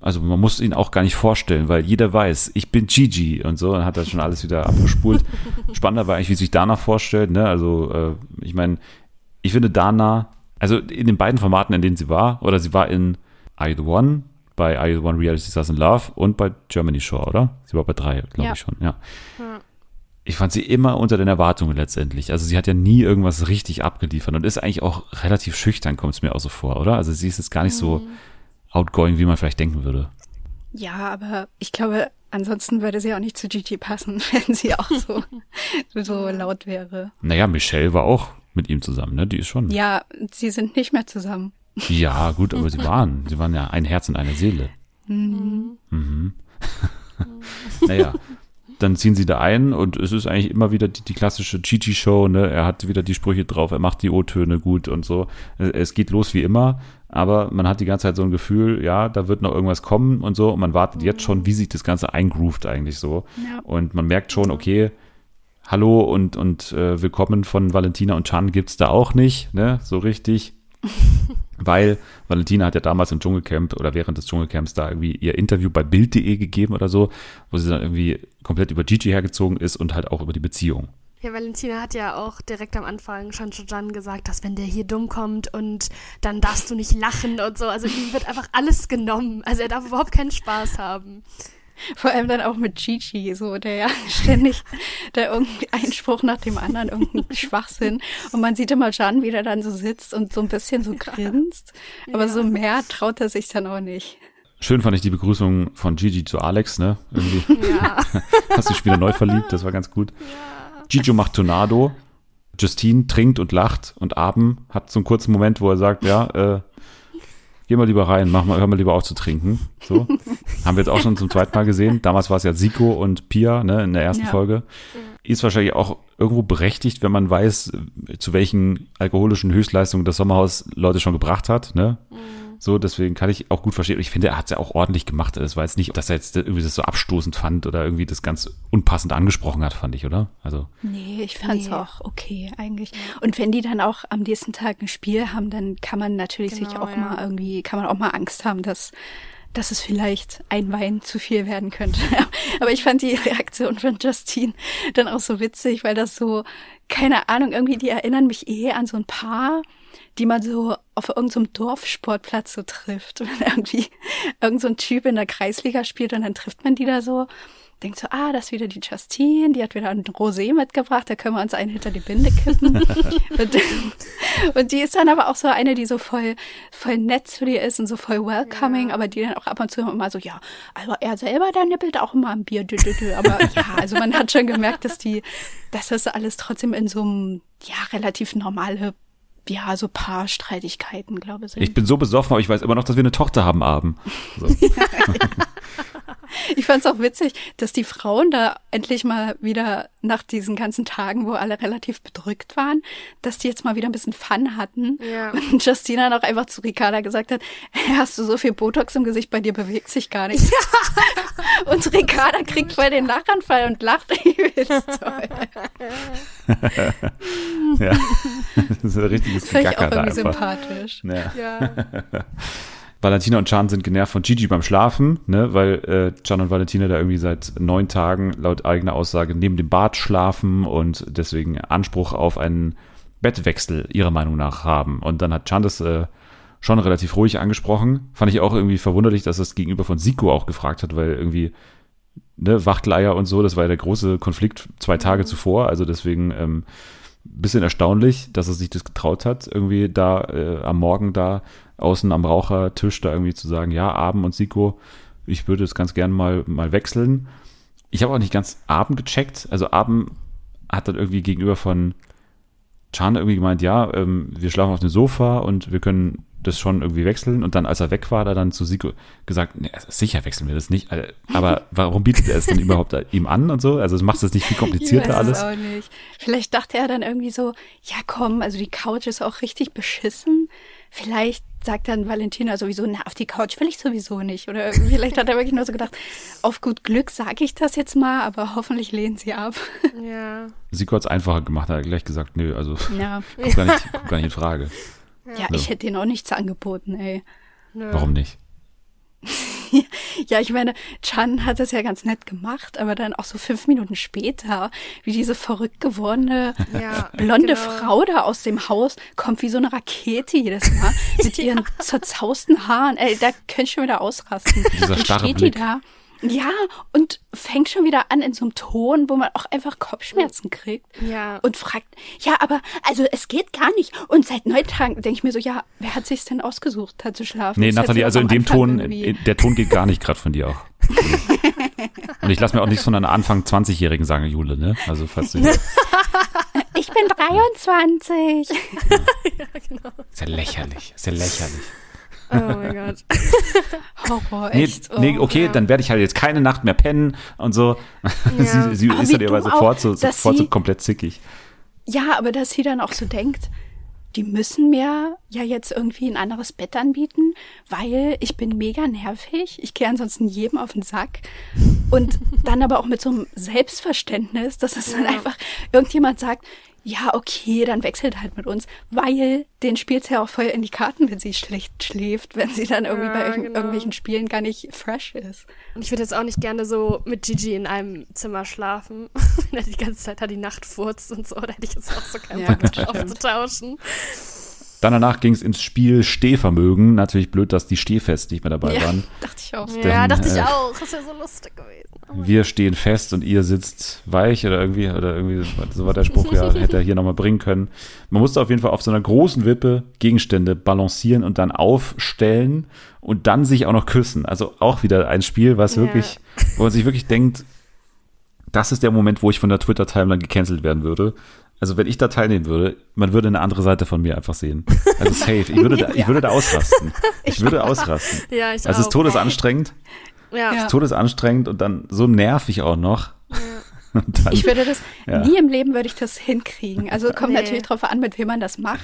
also man muss ihn auch gar nicht vorstellen, weil jeder weiß, ich bin Gigi und so, dann hat er schon alles wieder abgespult. Spannender war eigentlich, wie sich Dana vorstellt, ne? Also, äh, ich meine, ich finde Dana, also in den beiden Formaten, in denen sie war, oder sie war in Are You the One, bei Are You the One Reality Stars in Love und bei Germany Shore, oder? Sie war bei drei, glaube Ja. ich schon, ja. Ja. Ich fand sie immer unter den Erwartungen letztendlich. Also sie hat ja nie irgendwas richtig abgeliefert und ist eigentlich auch relativ schüchtern, kommt es mir auch so vor, oder? Also sie ist jetzt gar nicht so outgoing, wie man vielleicht denken würde. Ja, aber ich glaube, ansonsten würde sie auch nicht zu Gigi passen, wenn sie auch so, so laut wäre. Naja, Michelle war auch mit ihm zusammen, ne? Die ist schon. Ja, sie sind nicht mehr zusammen. Ja, gut, aber sie waren, sie waren ja ein Herz und eine Seele. Mhm. naja, dann ziehen sie da ein und es ist eigentlich immer wieder die, die klassische Gigi-Show, ne? Er hat wieder die Sprüche drauf, er macht die O-Töne gut und so. Es geht los wie immer, aber man hat die ganze Zeit so ein Gefühl, ja, da wird noch irgendwas kommen und so und man wartet jetzt schon, wie sich das Ganze eingroovt eigentlich so. Ja. Und man merkt schon, okay, Hallo und, und äh, Willkommen von Valentina und Chan gibt's da auch nicht, ne? So richtig. Weil Valentina hat ja damals im Dschungelcamp oder während des Dschungelcamps da irgendwie ihr Interview bei Bild.de gegeben oder so, wo sie dann irgendwie komplett über Gigi hergezogen ist und halt auch über die Beziehung. Ja, Valentina hat ja auch direkt am Anfang schon Jan gesagt, dass wenn der hier dumm kommt und dann darfst du nicht lachen und so. Also ihm wird einfach alles genommen. Also er darf überhaupt keinen Spaß haben. Vor allem dann auch mit Gigi, so der ja ständig der irgendwie Einspruch nach dem anderen, irgendein Schwachsinn. Und man sieht immer Jan, wie der dann so sitzt und so ein bisschen so grinst. Aber so mehr traut er sich dann auch nicht. Schön fand ich die Begrüßung von Gigi zu Alex, ne? Irgendwie Ja. hast du dich wieder neu verliebt, das war ganz gut. Gigi macht Tornado. Justine trinkt und lacht und Abend hat so einen kurzen Moment, wo er sagt, ja, äh, geh mal lieber rein, mach mal, hör mal lieber auf zu trinken. So. Haben wir jetzt auch schon zum zweiten Mal gesehen. Damals war es ja Siko und Pia, ne, in der ersten Ja. Folge. Ist wahrscheinlich auch irgendwo berechtigt, wenn man weiß, zu welchen alkoholischen Höchstleistungen das Sommerhaus Leute schon gebracht hat, ne? So, deswegen kann ich auch gut verstehen. Und Ich finde, er hat es ja auch ordentlich gemacht. Es war jetzt nicht, dass er jetzt irgendwie das so abstoßend fand oder irgendwie das ganz unpassend angesprochen hat, fand ich, oder? Also, Nee, ich fand's Nee. auch okay eigentlich. Und wenn die dann auch am nächsten Tag ein Spiel haben, dann kann man natürlich sich Genau, auch ja. mal irgendwie, kann man auch mal Angst haben, dass, dass es vielleicht ein Wein zu viel werden könnte. Aber ich fand die Reaktion von Justine dann auch so witzig, weil das so, keine Ahnung, irgendwie, die erinnern mich eh an so ein Paar, die man so auf irgendeinem Dorfsportplatz so trifft. Wenn irgendwie irgend so ein Typ in der Kreisliga spielt und dann trifft man die da so denkt so, ah, das ist wieder die Justine, die hat wieder ein Rosé mitgebracht, da können wir uns einen hinter die Binde kippen. und, und die ist dann aber auch so eine, die so voll, voll nett zu dir ist und so voll welcoming, aber die dann auch ab und zu immer so, ja, also er selber, der nippelt auch immer am Bier, dü, dü, dü. aber ja, also man hat schon gemerkt, dass die, dass das alles trotzdem in so einem, ja, relativ normale, ja, so paar Streitigkeiten, glaube ich. sind. ich bin so besoffen, aber ich weiß immer noch, dass wir eine Tochter haben Abend. So. Ich fand es auch witzig, dass die Frauen da endlich mal wieder nach diesen ganzen Tagen, wo alle relativ bedrückt waren, dass die jetzt mal wieder ein bisschen Fun hatten. Ja. Und Justina dann auch einfach zu Ricarda gesagt hat, hey, hast du so viel Botox im Gesicht, bei dir bewegt sich gar nichts. und Ricarda kriegt voll den Lachanfall und lacht übelst toll. ja. Das ist ein richtiges ich Gegacker da irgendwie einfach. sympathisch. Ja. Ja. Valentina und Can sind genervt von Gigi beim Schlafen, ne, weil äh, Can und Valentina da irgendwie seit neun Tagen laut eigener Aussage neben dem Bad schlafen und deswegen Anspruch auf einen Bettwechsel ihrer Meinung nach haben. Und dann hat Can das äh, schon relativ ruhig angesprochen. Fand ich auch irgendwie verwunderlich, dass das gegenüber von Siko auch gefragt hat, weil irgendwie ne, Wachteleier und so, das war ja der große Konflikt zwei Tage zuvor. Also deswegen ähm, bisschen erstaunlich, dass er sich das getraut hat, irgendwie da äh, am Morgen da außen am Rauchertisch da irgendwie zu sagen, ja, Abend und Siko, ich würde es ganz gern mal, mal wechseln. Ich habe auch nicht ganz Abend gecheckt. Also Abend hat dann irgendwie gegenüber von Chan irgendwie gemeint, ja, ähm, wir schlafen auf dem Sofa und wir können das schon irgendwie wechseln. Und dann, als er weg war, hat er dann zu Siko gesagt, nee, also sicher wechseln wir das nicht. Also, Aber warum bietet er es denn überhaupt ihm an und so? Also es macht es nicht viel komplizierter alles. Es auch nicht. Vielleicht dachte er dann irgendwie so, ja komm, also die Couch ist auch richtig beschissen. Vielleicht sagt dann Valentina sowieso, na, auf die Couch will ich sowieso nicht. Oder vielleicht hat er wirklich nur so gedacht, auf gut Glück sage ich das jetzt mal, aber hoffentlich lehnen sie ab. Ja. Hat es einfacher gemacht, er hat gleich gesagt, nö, also Ja, kommt gar nicht, kommt gar nicht in Frage. ja ich hätte denen auch nichts angeboten, ey. Nö. Warum nicht? Ja, ich meine, Chan hat das ja ganz nett gemacht, aber dann auch so fünf Minuten später, wie diese verrückt gewordene Ja, blonde genau. Frau da aus dem Haus kommt wie so eine Rakete jedes Mal mit ihren zerzausten Haaren. Ey, da könnte ich schon wieder ausrasten. Dieser Dann starre steht Blick. die da. Ja, und fängt schon wieder an in so einem Ton, wo man auch einfach Kopfschmerzen kriegt. Ja. Und fragt, ja, aber also es geht gar nicht. Und seit neun Tagen denke ich mir so, ja, wer hat sich's denn ausgesucht, da zu schlafen? Nee, Das Nathalie, also in dem Anfang Ton, irgendwie- in- der Ton geht gar nicht gerade von dir auch. Und ich lasse mir auch nichts von einer Anfang 20-Jährigen sagen, Jule, ne? Also falls du Ich bin 23. ist ja lächerlich, ist ja lächerlich. Oh mein Gott. Horror, Nee, echt. nee, oh. okay, dann werde ich halt jetzt keine Nacht mehr pennen und so. Ja. sie sie ist halt du sofort so, sofort so sie- komplett zickig. Ja, aber dass sie dann auch so denkt, die müssen mir ja jetzt irgendwie ein anderes Bett anbieten, weil ich bin mega nervig. Ich gehe ansonsten jedem auf den Sack. Und dann aber auch mit so einem Selbstverständnis, dass es dann einfach irgendjemand sagt, ja, okay, dann wechselt halt mit uns, weil den spielt ja auch voll in die Karten, wenn sie schlecht schläft, wenn sie dann irgendwie Ja, bei genau. irgendwelchen Spielen gar nicht fresh ist. Und ich würde jetzt auch nicht gerne so mit Gigi in einem Zimmer schlafen. Wenn er die ganze Zeit da die Nacht furzt und so, da hätte ich jetzt auch so keinen Ja, Bock gut, drauf zu tauschen. Dann danach ging es ins Spiel Stehvermögen. Natürlich blöd, dass die Stehfest nicht mehr dabei Ja, waren. dachte ich auch. Ja, dachte ich äh, auch. Das wäre so lustig gewesen. Aber Wir stehen fest und ihr sitzt weich oder irgendwie, oder irgendwie, so war der Spruch, ja, hätte er hier nochmal bringen können. Man musste auf jeden Fall auf so einer großen Wippe Gegenstände balancieren und dann aufstellen und dann sich auch noch küssen. Also auch wieder ein Spiel, was Ja. wirklich, wo man sich wirklich denkt, das ist der Moment, wo ich von der Twitter-Timeline gecancelt werden würde. Also wenn ich da teilnehmen würde, man würde eine andere Seite von mir einfach sehen. Also safe. Ich würde da, ich würde da ausrasten. Ich würde ausrasten. Ja, ich Also es ist todesanstrengend. Ja. Ja. Ist todesanstrengend und dann so nervig auch noch. Und dann, Ich würde das, Ja. nie im Leben würde ich das hinkriegen. Also kommt Nee. natürlich drauf an, mit wem man das macht.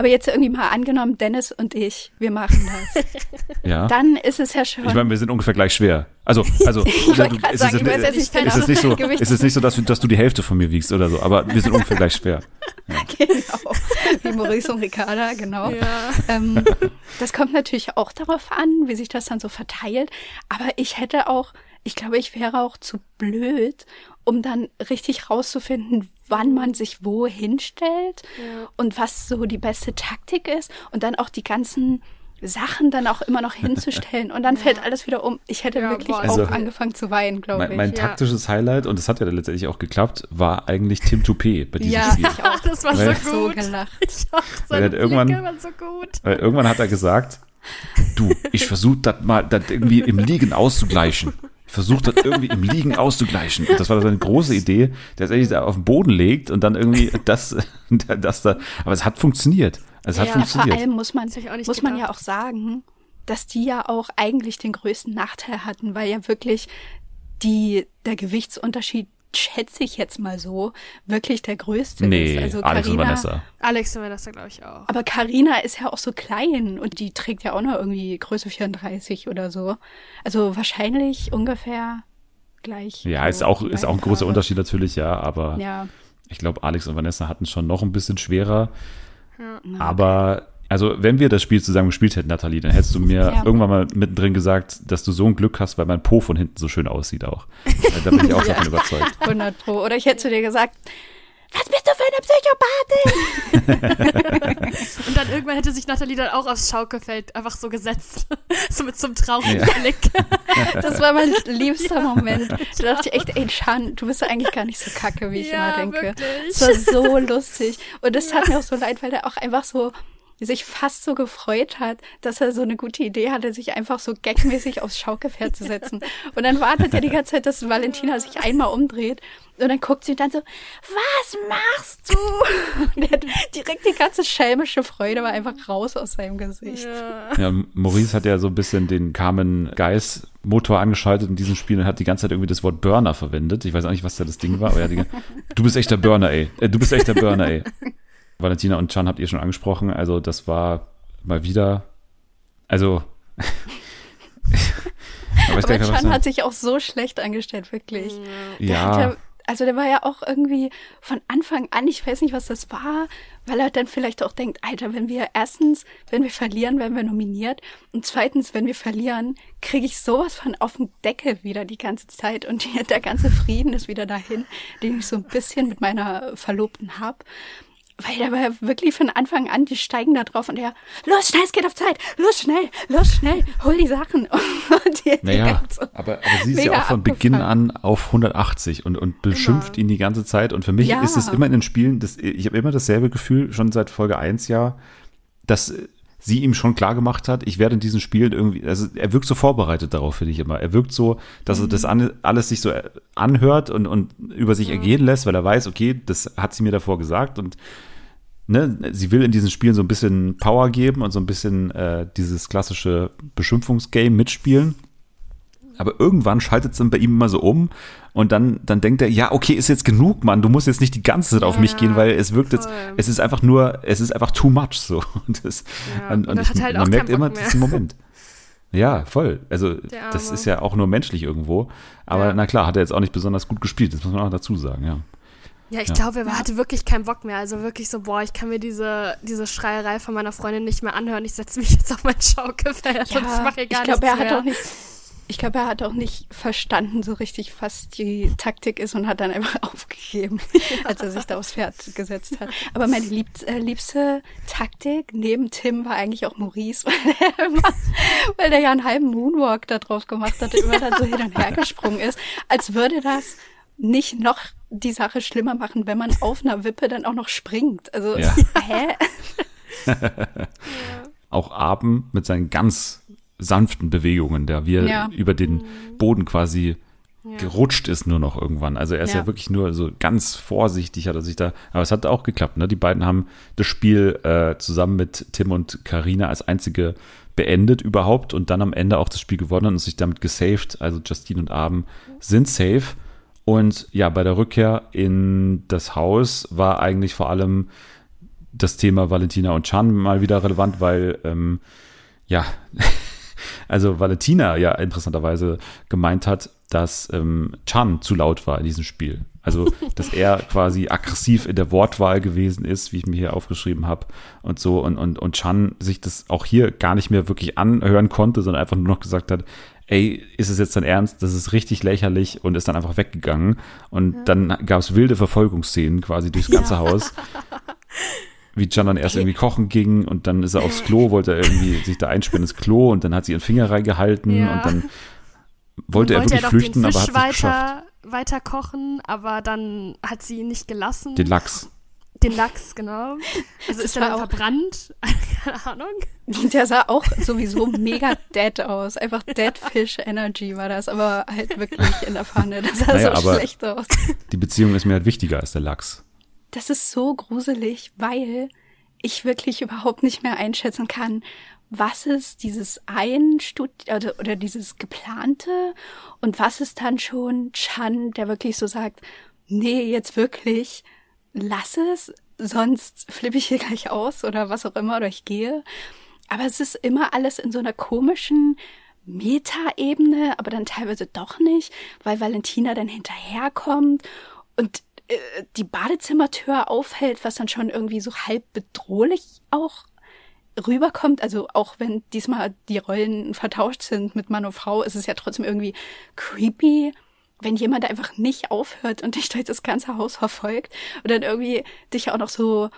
Aber jetzt irgendwie mal angenommen, Dennis und ich, wir machen das. ja. Dann ist es ja schon. Ich meine, wir sind ungefähr gleich schwer. Also, also du- grad es sagen, ist, weiß nicht ist es nicht so, Gewicht. ist es nicht so, dass, du- dass du die Hälfte von mir wiegst oder so, aber wir sind ungefähr gleich schwer. genau. Wie Maurice und Ricarda, genau. Ja. Ähm, das kommt natürlich auch darauf an, wie sich das dann so verteilt. Aber ich hätte auch, ich glaube, ich wäre auch zu blöd, um dann richtig rauszufinden, wann man sich wo hinstellt Ja. und was so die beste Taktik ist und dann auch die ganzen Sachen dann auch immer noch hinzustellen und dann fällt alles wieder um. Ich hätte Ja, wirklich boah, auch also- angefangen zu weinen, glaube Mein, ich. mein Ja. taktisches Highlight, und das hat ja dann letztendlich auch geklappt, war eigentlich Tim Toupé bei diesem ja, Spiel. ich auch. Das war Weil- so so gut. gelacht. Ich auch. Weil er irgendwann- Blicke waren so gut. Weil irgendwann hat er gesagt, du, ich versuche das mal das irgendwie im Liegen auszugleichen. Ich versuche das irgendwie im Liegen auszugleichen. Und das war seine große Idee, der sich da auf den Boden legt und dann irgendwie das, das da. Aber es hat funktioniert. Es hat Ja, Vor funktioniert. allem muss man, muss man ja auch sagen, dass die ja auch eigentlich den größten Nachteil hatten, weil ja wirklich die, der Gewichtsunterschied, schätze ich jetzt mal so, wirklich der größte nee, ist. Also Alex und Carina- Vanessa. Alex und Vanessa, glaube ich auch. Aber Karina ist ja auch so klein und die trägt ja auch nur irgendwie Größe 34 oder so. Also wahrscheinlich ungefähr gleich. Ja, ist so auch, die ist auch ein großer. Unterschied natürlich, ja, aber Ja. ich glaube, Alex und Vanessa hatten schon noch ein bisschen schwerer. Na, Aber, also, wenn wir das Spiel zusammen gespielt hätten, Nathalie, dann hättest du mir Ja. irgendwann mal mittendrin gesagt, dass du so ein Glück hast, weil mein Po von hinten so schön aussieht auch. Da bin ich auch Ja. davon überzeugt. 100 pro. Oder ich hätte zu dir gesagt, was bist du für eine Psychopathin? Und dann irgendwann hätte sich Nathalie dann auch aufs Schaukelfeld einfach so gesetzt. so mit so einem traurigen Ja. Blick. Das war mein liebster Moment. Da dachte ich echt, ey, Chan, du bist ja eigentlich gar nicht so kacke, wie ich Ja, immer denke. wirklich. Es war so lustig. Und es tat mir auch so leid, weil er auch einfach so sich fast so gefreut hat, dass er so eine gute Idee hatte, sich einfach so gagmäßig aufs Schaukelpferd zu setzen. Und dann wartet er die ganze Zeit, dass Valentina sich einmal umdreht. Und dann guckt sie dann so, was machst du? Und er hat direkt die ganze schelmische Freude war einfach raus aus seinem Gesicht. Ja. Ja, Maurice hat ja so ein bisschen den Carmen Geis Motor angeschaltet in diesem Spiel und hat die ganze Zeit irgendwie das Wort Burner verwendet. Ich weiß auch nicht, was da das Ding war, aber er hat die, du bist echter Burner, ey. Äh, Du bist echter Burner, ey. Valentina und Chan habt ihr schon angesprochen. Also das war mal wieder, also aber ich Aber Chan hat sich auch so schlecht angestellt, wirklich. Der ja, also der war ja auch irgendwie von Anfang an, ich weiß nicht, was das war, weil er dann vielleicht auch denkt, Alter, wenn wir erstens, wenn wir verlieren, werden wir nominiert und zweitens, wenn wir verlieren, kriege ich sowas von auf den Deckel wieder die ganze Zeit und der ganze Frieden ist wieder dahin, den ich so ein bisschen mit meiner Verlobten hab. Weil der war ja wirklich von Anfang an, die steigen da drauf und der, los, schnell, es geht auf Zeit, los, schnell, los, schnell, hol die Sachen. Und die, die naja, ganze- aber, aber sie ist ja auch von Beginn an auf 180 und, und beschimpft ihn die ganze Zeit. Und für mich Ja. ist es immer in den Spielen, das, ich habe immer dasselbe Gefühl, schon seit Folge 1 ja, dass sie ihm schon klar gemacht hat, ich werde in diesen Spielen irgendwie, also er wirkt so vorbereitet darauf, finde ich immer. Er wirkt so, dass er das an, alles sich so anhört und, und über sich ergehen lässt, weil er weiß, okay, das hat sie mir davor gesagt und ne, sie will in diesen Spielen so ein bisschen Power geben und so ein bisschen äh, dieses klassische Beschimpfungsgame mitspielen. Aber irgendwann schaltet es dann bei ihm immer so um und dann, dann denkt er, ja, okay, ist jetzt genug, Mann, du musst jetzt nicht die ganze Zeit auf mich gehen, weil es wirkt jetzt, voll. es ist einfach nur, es ist einfach too much so. Und, das, Ja, und, und er ich, halt man merkt immer mehr. diesen Moment. Ja, voll. Also das ist ja auch nur menschlich irgendwo. Aber Ja. na klar, hat er jetzt auch nicht besonders gut gespielt, das muss man auch dazu sagen, ja. Ja, ich Ja. glaube, er hatte wirklich keinen Bock mehr. Also wirklich so, boah, ich kann mir diese, diese Schreierei von meiner Freundin nicht mehr anhören. Ich setze mich jetzt auf mein Schaukelfeld und ich mache hier gar ich glaube, nichts er hat mehr. auch nicht. Ich glaube, er hat auch nicht verstanden so richtig, was die Taktik ist und hat dann einfach aufgegeben, als er sich da aufs Pferd gesetzt hat. Aber meine lieb äh, liebste Taktik neben Tim war eigentlich auch Maurice, weil der, immer, weil der ja einen halben Moonwalk da drauf gemacht hat, der immer dann so hin und her gesprungen ist, als würde das nicht noch die Sache schlimmer machen, wenn man auf einer Wippe dann auch noch springt. Also, Ja. hä? auch Aben mit seinen ganz sanften Bewegungen, da wir Ja. über den Boden quasi gerutscht ist nur noch irgendwann. Also er ist ja, Ja. wirklich nur so ganz vorsichtig, hat er sich da, aber es hat auch geklappt. Ne? Die beiden haben das Spiel äh, zusammen mit Tim und Karina als einzige beendet überhaupt und dann am Ende auch das Spiel gewonnen und sich damit gesaved. Also Justine und Abend sind safe. Und ja, bei der Rückkehr in das Haus war eigentlich vor allem das Thema Valentina und Chan mal wieder relevant, weil ähm, ja, also Valentina ja interessanterweise gemeint hat, dass ähm, Chan zu laut war in diesem Spiel. Also, dass er quasi aggressiv in der Wortwahl gewesen ist, wie ich mir hier aufgeschrieben habe und so. Und, und, und Chan sich das auch hier gar nicht mehr wirklich anhören konnte, sondern einfach nur noch gesagt hat, ey, ist es jetzt dein Ernst? Das ist richtig lächerlich und ist dann einfach weggegangen. Und dann gab es wilde Verfolgungsszenen quasi durchs ganze Haus. Wie Can dann erst irgendwie kochen ging und dann ist er aufs Klo, wollte er irgendwie sich da einsperren ins Klo und dann hat sie ihren Finger reingehalten Ja. und dann wollte er wirklich doch flüchten, den aber hat es geschafft. weiter, weiter kochen, aber dann hat sie ihn nicht gelassen. Den Lachs. Den Lachs, genau. Also ist er auch- verbrannt? Keine Ahnung. Der sah auch sowieso mega dead aus. Einfach Dead Fish Energy war das, aber halt wirklich in der Pfanne. Das sah Naja, so aber- schlecht aus. Die Beziehung ist mir halt wichtiger als der Lachs. Das ist so gruselig, weil ich wirklich überhaupt nicht mehr einschätzen kann, was ist dieses Einstudi oder, oder dieses geplante und was ist dann schon Chan, der wirklich so sagt, nee, jetzt wirklich, lass es, sonst flippe ich hier gleich aus oder was auch immer oder ich gehe. Aber es ist immer alles in so einer komischen Metaebene, aber dann teilweise doch nicht, weil Valentina dann hinterherkommt und äh, die Badezimmertür aufhält, was dann schon irgendwie so halb bedrohlich auch rüberkommt. Also auch wenn diesmal die Rollen vertauscht sind mit Mann und Frau, ist es ja trotzdem irgendwie creepy, wenn jemand einfach nicht aufhört und dich durch das ganze Haus verfolgt und dann irgendwie dich auch noch so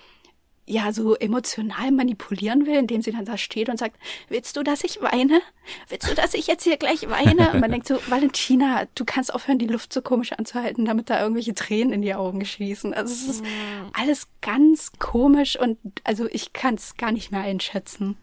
ja, so emotional manipulieren will, indem sie dann da steht und sagt, willst du, dass ich weine? Willst du, dass ich jetzt hier gleich weine? Und man denkt so, Valentina, du kannst aufhören, die Luft so komisch anzuhalten, damit da irgendwelche Tränen in die Augen schießen. Also es ist alles ganz komisch und also ich kann es gar nicht mehr einschätzen.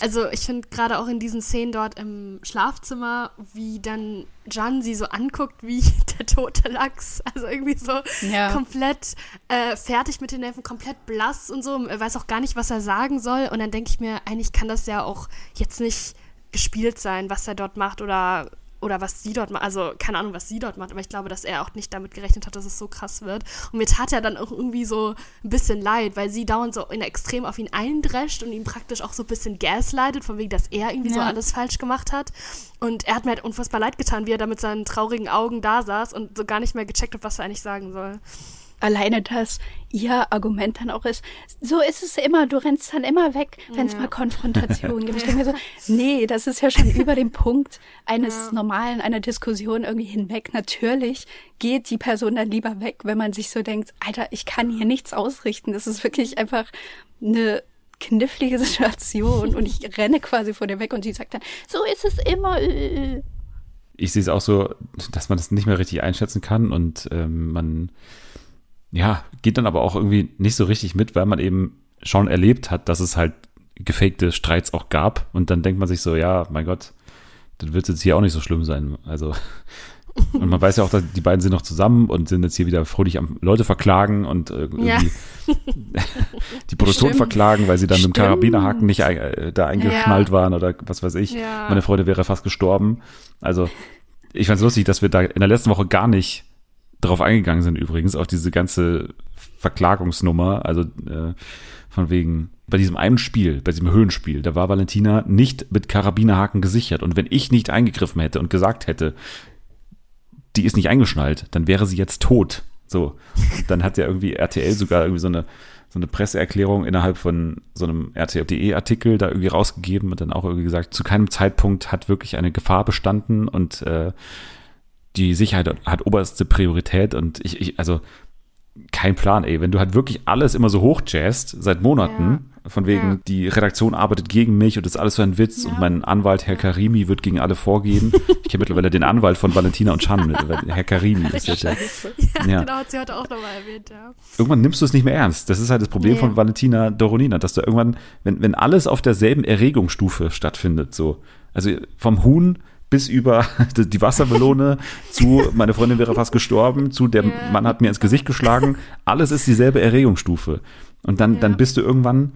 Also ich finde gerade auch in diesen Szenen dort im Schlafzimmer, wie dann Jan sie so anguckt wie der tote Lachs. Also irgendwie so Ja. komplett äh, fertig mit den Nerven, komplett blass und so. Er weiß auch gar nicht, was er sagen soll. Und dann denke ich mir, eigentlich kann das ja auch jetzt nicht gespielt sein, was er dort macht oder oder was sie dort macht, also keine Ahnung, was sie dort macht, aber ich glaube, dass er auch nicht damit gerechnet hat, dass es so krass wird. Und mir tat er dann auch irgendwie so ein bisschen leid, weil sie dauernd so in extrem auf ihn eindrescht und ihn praktisch auch so ein bisschen gaslightet, von wegen, dass er irgendwie so Ja. alles falsch gemacht hat. Und er hat mir halt unfassbar leid getan, wie er da mit seinen traurigen Augen da saß und so gar nicht mehr gecheckt hat, was er eigentlich sagen soll. Alleine, dass ihr Argument dann auch ist, so ist es immer, du rennst dann immer weg, wenn es Ja. mal Konfrontation gibt. Ich denke mir so, nee, das ist ja schon über den Punkt eines normalen, einer Diskussion irgendwie hinweg. Natürlich geht die Person dann lieber weg, wenn man sich so denkt, Alter, ich kann hier nichts ausrichten. Das ist wirklich einfach eine knifflige Situation und ich renne quasi vor dir weg und sie sagt dann, so ist es immer. ich sehe es auch so, dass man das nicht mehr richtig einschätzen kann und ähm, man ja, geht dann aber auch irgendwie nicht so richtig mit, weil man eben schon erlebt hat, dass es halt gefakte Streits auch gab und dann denkt man sich so, ja, mein Gott, dann wird es jetzt hier auch nicht so schlimm sein. Also und man weiß ja auch, dass die beiden sind noch zusammen und sind jetzt hier wieder fröhlich am Leute verklagen und äh, irgendwie Ja. die Produktion Stimmt. verklagen, weil sie dann mit dem Stimmt. Karabinerhaken nicht äh, da eingeschnallt Ja. waren oder was weiß ich. Ja. Meine Freude wäre fast gestorben. Also ich fand es lustig, dass wir da in der letzten Woche gar nicht drauf eingegangen sind übrigens, auf diese ganze Verklagungsnummer. Also äh, von wegen, bei diesem einen Spiel, bei diesem Höhenspiel, da war Valentina nicht mit Karabinerhaken gesichert. Und wenn ich nicht eingegriffen hätte und gesagt hätte, die ist nicht eingeschnallt, dann wäre sie jetzt tot. So. Dann hat ja irgendwie RTL sogar irgendwie so eine, so eine Presseerklärung innerhalb von so einem RTL.de-Artikel da irgendwie rausgegeben und dann auch irgendwie gesagt, zu keinem Zeitpunkt hat wirklich eine Gefahr bestanden und äh, die Sicherheit hat oberste Priorität und ich, ich, also kein Plan, ey. Wenn du halt wirklich alles immer so hochjazzst seit Monaten, von wegen, Ja. die Redaktion arbeitet gegen mich und das ist alles so ein Witz und mein Anwalt, Herr Karimi, wird gegen alle vorgehen. Ich kenne mittlerweile den Anwalt von Valentina und Chan, Herr Karimi ist jetzt ja. Ja, Ja. genau, hat sie heute auch nochmal erwähnt, ja. Irgendwann nimmst du es nicht mehr ernst. Das ist halt das Problem von Valentina Doronina, dass du irgendwann, wenn, wenn alles auf derselben Erregungsstufe stattfindet, so, also vom Huhn bis über die Wassermelone zu meine Freundin wäre fast gestorben, zu der Ja. Mann hat mir ins Gesicht geschlagen. Alles ist dieselbe Erregungsstufe. Und dann, Ja. dann bist du irgendwann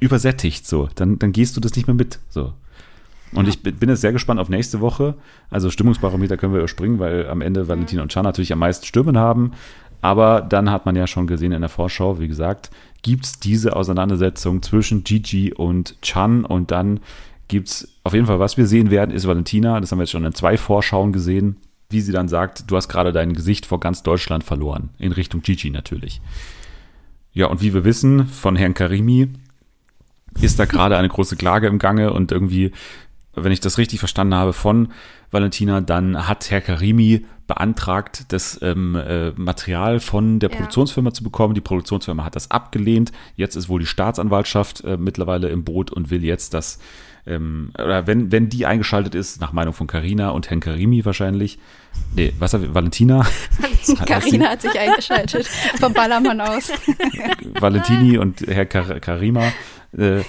übersättigt so. Dann, dann gehst du das nicht mehr mit. So. Und ich bin jetzt sehr gespannt auf nächste Woche. Also Stimmungsbarometer können wir überspringen, weil am Ende Valentina und Chan natürlich am meisten Stimmen haben. Aber dann hat man ja schon gesehen in der Vorschau, wie gesagt, gibt's diese Auseinandersetzung zwischen Gigi und Chan und dann gibt's auf jeden Fall, was wir sehen werden, ist Valentina. Das haben wir jetzt schon in zwei Vorschauen gesehen, wie sie dann sagt, du hast gerade dein Gesicht vor ganz Deutschland verloren. In Richtung Gigi natürlich. Ja, und wie wir wissen von Herrn Karimi, ist da gerade eine große Klage im Gange und irgendwie, wenn ich das richtig verstanden habe von Valentina, dann hat Herr Karimi beantragt, das ähm, äh, Material von der Ja. Produktionsfirma zu bekommen. Die Produktionsfirma hat das abgelehnt. Jetzt ist wohl die Staatsanwaltschaft äh, mittlerweile im Boot und will jetzt das, ähm, oder wenn, wenn die eingeschaltet ist, nach Meinung von Karina und Herrn Karimi wahrscheinlich, nee, was Valentina? Karina hat sich eingeschaltet vom Ballermann aus. Valentini und Herr Kar Karima, äh,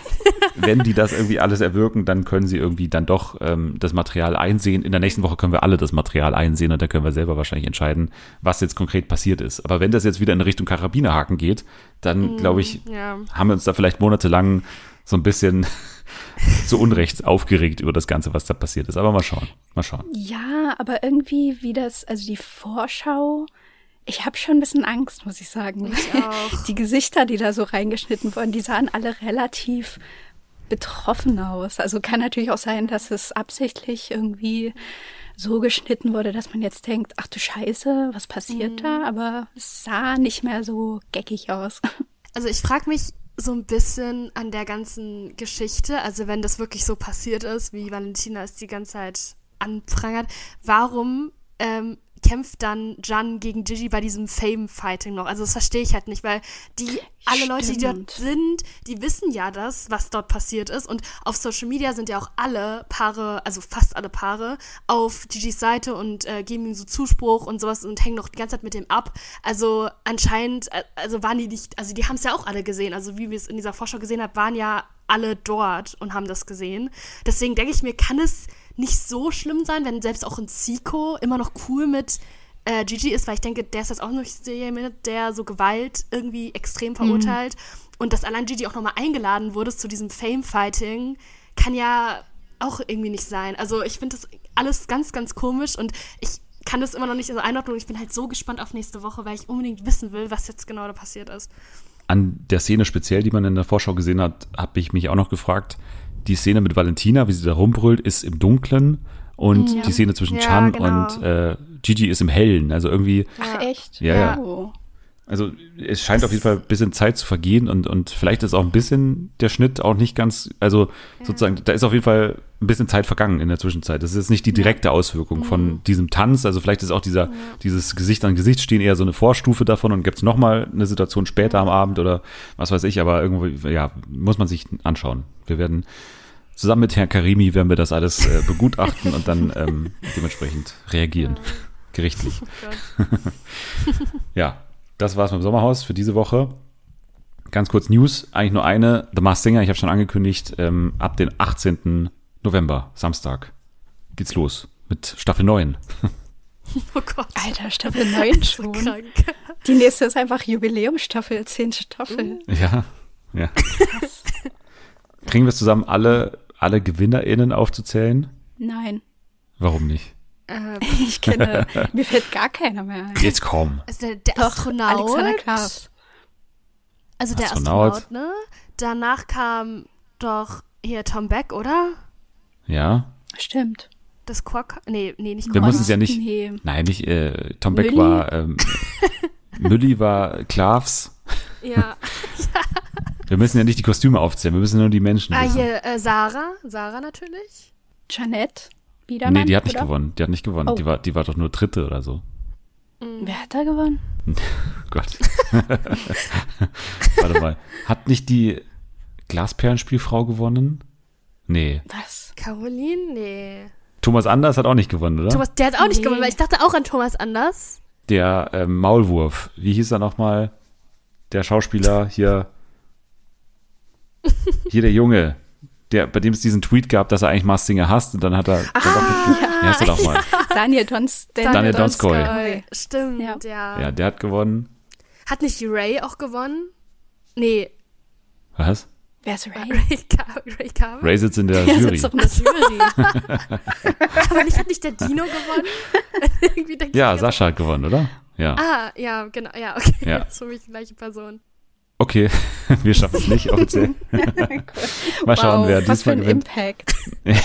wenn die das irgendwie alles erwirken, dann können sie irgendwie dann doch ähm, das Material einsehen. In der nächsten Woche können wir alle das Material einsehen und dann können wir selber wahrscheinlich entscheiden, was jetzt konkret passiert ist. Aber wenn das jetzt wieder in Richtung Karabinerhaken geht, dann glaube ich, Ja. haben wir uns da vielleicht monatelang so ein bisschen zu Unrecht aufgeregt über das Ganze, was da passiert ist. Aber mal schauen, mal schauen. Ja, aber irgendwie wie das, also die Vorschau, ich habe schon ein bisschen Angst, muss ich sagen. Ich auch. Die Gesichter, die da so reingeschnitten wurden, die sahen alle relativ betroffen aus. Also kann natürlich auch sein, dass es absichtlich irgendwie so geschnitten wurde, dass man jetzt denkt, ach du Scheiße, was passiert da? Aber es sah nicht mehr so geckig aus. Also ich frage mich so ein bisschen an der ganzen Geschichte, also wenn das wirklich so passiert ist, wie Valentina es die ganze Zeit anprangert, warum ähm, kämpft dann Jan gegen Gigi bei diesem Fame-Fighting noch? Also das verstehe ich halt nicht, weil die alle Leute, die dort Stimmt. sind, die wissen ja das, was dort passiert ist. Und auf Social Media sind ja auch alle Paare, also fast alle Paare, auf Gigis Seite und äh, geben ihm so Zuspruch und sowas und hängen noch die ganze Zeit mit dem ab. Also anscheinend, äh, also waren die nicht, also die haben es ja auch alle gesehen. Also wie wir es in dieser Vorschau gesehen haben, waren ja alle dort und haben das gesehen. Deswegen denke ich mir, kann es nicht so schlimm sein, wenn selbst auch ein Zico immer noch cool mit äh, Gigi ist, weil ich denke, der ist jetzt auch nicht jemand, der so Gewalt irgendwie extrem verurteilt. Und dass allein Gigi auch nochmal eingeladen wurde zu diesem Fame-Fighting, kann ja auch irgendwie nicht sein. Also ich finde das alles ganz, ganz komisch und ich kann das immer noch nicht so einordnen und ich bin halt so gespannt auf nächste Woche, weil ich unbedingt wissen will, was jetzt genau da passiert ist. An der Szene speziell, die man in der Vorschau gesehen hat, habe ich mich auch noch gefragt. Die Szene mit Valentina, wie sie da rumbrüllt, ist im Dunklen und Ja. die Szene zwischen Ja, Chan genau. und äh, Gigi ist im Hellen. Also irgendwie, Ach echt? Ja, ja. Oh. Also es scheint auf jeden Fall ein bisschen Zeit zu vergehen und, und vielleicht ist auch ein bisschen der Schnitt auch nicht ganz, also sozusagen, da ist auf jeden Fall ein bisschen Zeit vergangen in der Zwischenzeit. Das ist jetzt nicht die direkte Auswirkung Mhm. von diesem Tanz. Also vielleicht ist auch dieser, dieses Gesicht an Gesicht stehen eher so eine Vorstufe davon und gibt es nochmal eine Situation später am Abend oder was weiß ich, aber irgendwo, ja, muss man sich anschauen. Wir werden zusammen mit Herrn Karimi werden wir das alles äh, begutachten und dann ähm, dementsprechend reagieren. Gerichtlich. Oh. Ja, das war's mit dem Sommerhaus für diese Woche. Ganz kurz News, eigentlich nur eine. The Masked Singer, ich habe schon angekündigt, ähm, ab den 18. November, Samstag, geht's los mit Staffel 9. Oh Gott. Alter, Staffel 9 schon. Krank. Die nächste ist einfach Jubiläumstaffel, 10 Staffel. Ja, ja. Kriegen wir es zusammen, alle, alle GewinnerInnen aufzuzählen? Nein. Warum nicht? Ähm, Ich kenne, mir fällt gar keiner mehr ein. Jetzt komm. also der, der Doch, Astronaut. Alexander Klaas. Also der Astronaut. Astronaut. ne? Danach kam doch hier Tom Beck, oder? Ja. Stimmt. Das Quark. Nee, nee, nicht Wir Quark. müssen es ja nicht. Nee. Nein, nicht. Äh, Tom Beck Mülli? war. Ähm, Mülli war Klavs. Ja. Wir müssen ja nicht die Kostüme aufzählen, wir müssen nur die Menschen Ah, wissen. hier, äh, Sarah. Sarah natürlich. Janette Biedermann? Nee, die hat nicht oder? gewonnen. Die hat nicht gewonnen. Oh. Die, war, die war doch nur Dritte oder so. Wer hat da gewonnen? Gott. Warte mal. Hat nicht die Glasperlenspielfrau gewonnen? Nee. Was? Caroline? Nee. Thomas Anders hat auch nicht gewonnen, oder? Thomas, der hat auch nicht Nee. gewonnen, weil ich dachte auch an Thomas Anders. Der ähm, Maulwurf. Wie hieß er nochmal? Der Schauspieler hier. Hier der Junge. Der, bei dem es diesen Tweet gab, dass er eigentlich Mars Singer hasst und dann hat er, dann doch mit, wie heißt er doch mal? Daniel Dons Daniel Donskoy. Donskoy. Stimmt, Ja. ja. Ja, der hat gewonnen. Hat nicht Ray auch gewonnen? Nee, Was? Wer ist Ray? Ray, Car Ray Carver. Ray sitzt in der Der Jury. sitzt doch in der Jury. Aber nicht, hat nicht der Dino gewonnen? Irgendwie denke Ja, Sascha hat gewonnen, oder? Ja. Ah, ja, genau, ja, okay. Ja. Das ist für mich die gleiche Person. Okay, wir schaffen es nicht offiziell. Mal schauen, wow, wer was für ein gewinnt. Impact.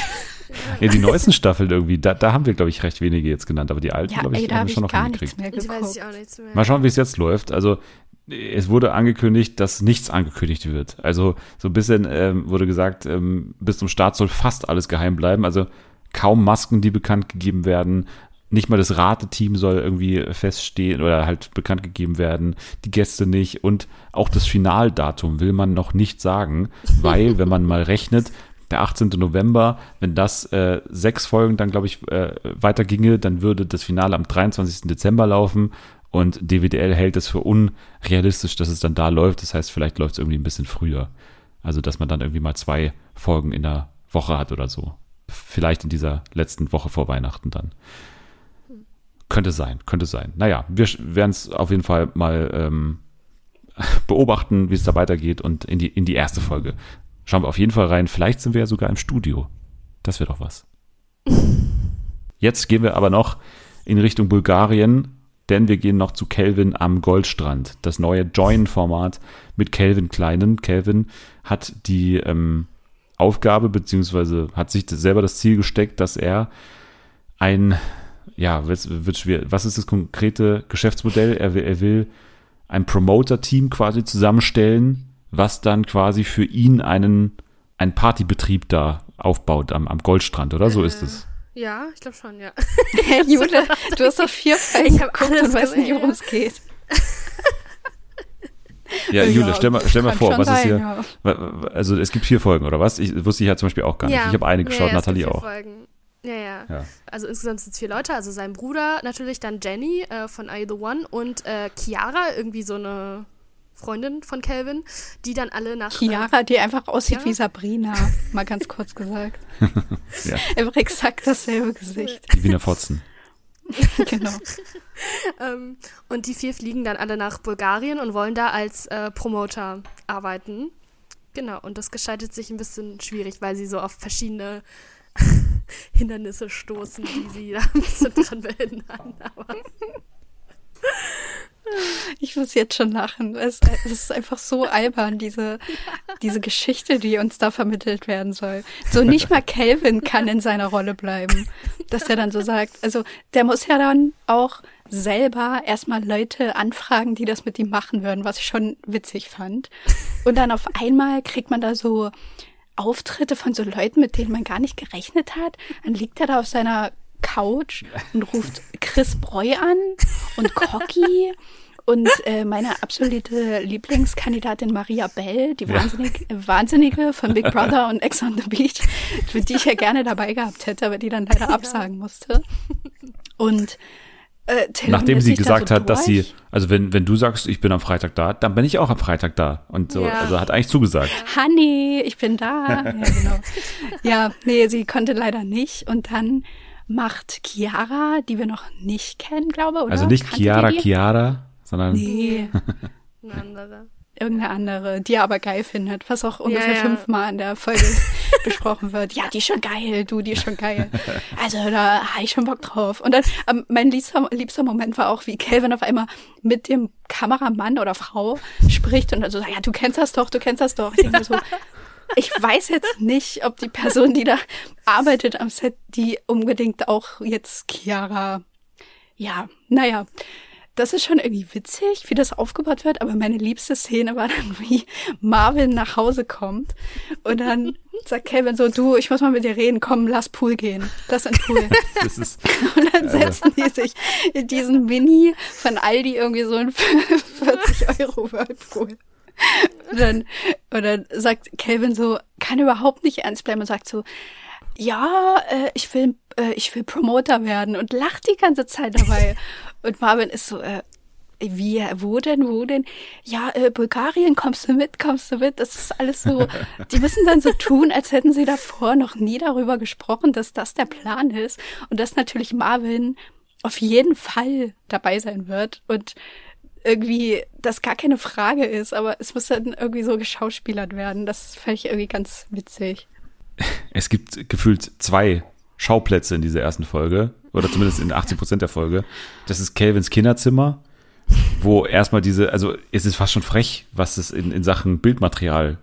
Ja, die neuesten Staffeln irgendwie, da, da haben wir, glaube ich, recht wenige jetzt genannt, aber die alten, Ja, glaube ich, ey, haben habe wir ich schon noch gar nichts hingekriegt. Mal schauen, wie es jetzt läuft. Also es wurde angekündigt, dass nichts angekündigt wird. Also so ein bisschen ähm, wurde gesagt, ähm, bis zum Start soll fast alles geheim bleiben. Also kaum Masken, die bekannt gegeben werden. Nicht mal das Rateteam soll irgendwie feststehen oder halt bekannt gegeben werden. Die Gäste nicht. Und auch das Finaldatum will man noch nicht sagen, weil, wenn man mal rechnet, der 18. November, wenn das äh, sechs Folgen dann, glaube ich, äh, weiterginge, dann würde das Finale am 23. Dezember laufen und DWDL hält es für unrealistisch, dass es dann da läuft. Das heißt, vielleicht läuft es irgendwie ein bisschen früher. Also, dass man dann irgendwie mal zwei Folgen in der Woche hat oder so. Vielleicht in dieser letzten Woche vor Weihnachten dann. Könnte sein, könnte sein. Naja, wir werden es auf jeden Fall mal ähm, beobachten, wie es da weitergeht und in die, in die erste Folge. Schauen wir auf jeden Fall rein. Vielleicht sind wir ja sogar im Studio. Das wäre doch was. Jetzt gehen wir aber noch in Richtung Bulgarien, denn wir gehen noch zu Kelvin am Goldstrand. Das neue Join-Format mit Kelvin Kleinen. Kelvin hat die ähm, Aufgabe, beziehungsweise hat sich selber das Ziel gesteckt, dass er ein, ja, wird, wird schwer. Was ist das konkrete Geschäftsmodell? Er will, er will ein Promoter-Team quasi zusammenstellen, was dann quasi für ihn einen, einen Partybetrieb da aufbaut am, am Goldstrand, oder? So ist es. Ja, ich glaube schon, ja. Hey, Jule, du hast doch vier Folgen Ich hab geguckt alles und weißt nicht, worum es geht. Ja, Jule, stell mal, stell mal vor, was ist hier? ja. Also es gibt vier Folgen, oder was? Ich wusste ich ja zum Beispiel auch gar nicht. ja. Ich habe eine geschaut, ja, ja, es gibt Nathalie vier auch. Folgen. Ja, ja, Ja. Also insgesamt sind es vier Leute. Also sein Bruder natürlich, dann Jenny äh, von You The One und äh, Chiara, irgendwie so eine Freundin von Calvin, die dann alle nach... Chiara, die einfach aussieht Ja. wie Sabrina, mal ganz kurz gesagt. Ja. Einfach exakt dasselbe Gesicht. Die Wiener Fotzen. genau. Ähm, und die vier fliegen dann alle nach Bulgarien und wollen da als äh, Promoter arbeiten. Genau, und das gestaltet sich ein bisschen schwierig, weil sie so auf verschiedene Hindernisse stoßen, die sie da dran behindern. Aber Ich muss jetzt schon lachen. Es, es ist einfach so albern, diese, diese Geschichte, die uns da vermittelt werden soll. So nicht mal Calvin kann in seiner Rolle bleiben. Dass der dann so sagt, also der muss ja dann auch selber erstmal Leute anfragen, die das mit ihm machen würden, was ich schon witzig fand. Und dann auf einmal kriegt man da so Auftritte von so Leuten, mit denen man gar nicht gerechnet hat. Dann liegt er da auf seiner Couch und ruft Chris Breu an und Cocky und äh, meine absolute Lieblingskandidatin Maria Bell, die Ja. wahnsinnig, äh, Wahnsinnige von Big Brother und Ex on the Beach, für die ich ja gerne dabei gehabt hätte, aber die dann leider absagen musste. Und äh, Nachdem sie gesagt so hat, dass sie, also wenn, wenn du sagst, ich bin am Freitag da, dann bin ich auch am Freitag da. Und so, Ja. also hat eigentlich zugesagt. Honey, ich bin da. Ja, genau. Ja, nee, sie konnte leider nicht. Und dann macht Chiara, die wir noch nicht kennen, glaube oder? Also nicht Kanntet Chiara? Chiara, sondern Nee, eine andere. Irgendeine andere, die er aber geil findet, was auch ungefähr ja. fünfmal in der Folge besprochen wird. Ja, die ist schon geil, du, die ist schon geil. Also da habe ich schon Bock drauf. Und dann, ähm, mein liebster, liebster Moment war auch, wie Calvin auf einmal mit dem Kameramann oder Frau spricht und dann so sagt, ja, du kennst das doch, du kennst das doch. Ich denke so, ich weiß jetzt nicht, ob die Person, die da arbeitet am Set, die unbedingt auch jetzt Chiara, ja, naja, das ist schon irgendwie witzig, wie das aufgebaut wird, aber meine liebste Szene war dann, wie Marvin nach Hause kommt und dann sagt Kevin so, du, ich muss mal mit dir reden, komm, lass Pool gehen. Lass in Pool. das ist, Und dann setzen die sich in diesen Mini von Aldi irgendwie so ein 40 Euro Whirlpool. Und dann, und dann sagt Calvin so, kann überhaupt nicht ernst bleiben und sagt so, ja, äh, ich will, äh, ich will Promoter werden und lacht die ganze Zeit dabei. Und Marvin ist so, äh, wie, wo denn, wo denn? Ja, äh, Bulgarien, kommst du mit, kommst du mit? Das ist alles so, die müssen dann so tun, als hätten sie davor noch nie darüber gesprochen, dass das der Plan ist und dass natürlich Marvin auf jeden Fall dabei sein wird und irgendwie das gar keine Frage ist, aber es muss dann irgendwie so geschauspielert werden. Das fand ich irgendwie ganz witzig. Es gibt gefühlt zwei Schauplätze in dieser ersten Folge, oder zumindest in 80 Prozent der Folge. Das ist Calvins Kinderzimmer, wo erstmal diese, also es ist fast schon frech, was es in, in Sachen Bildmaterial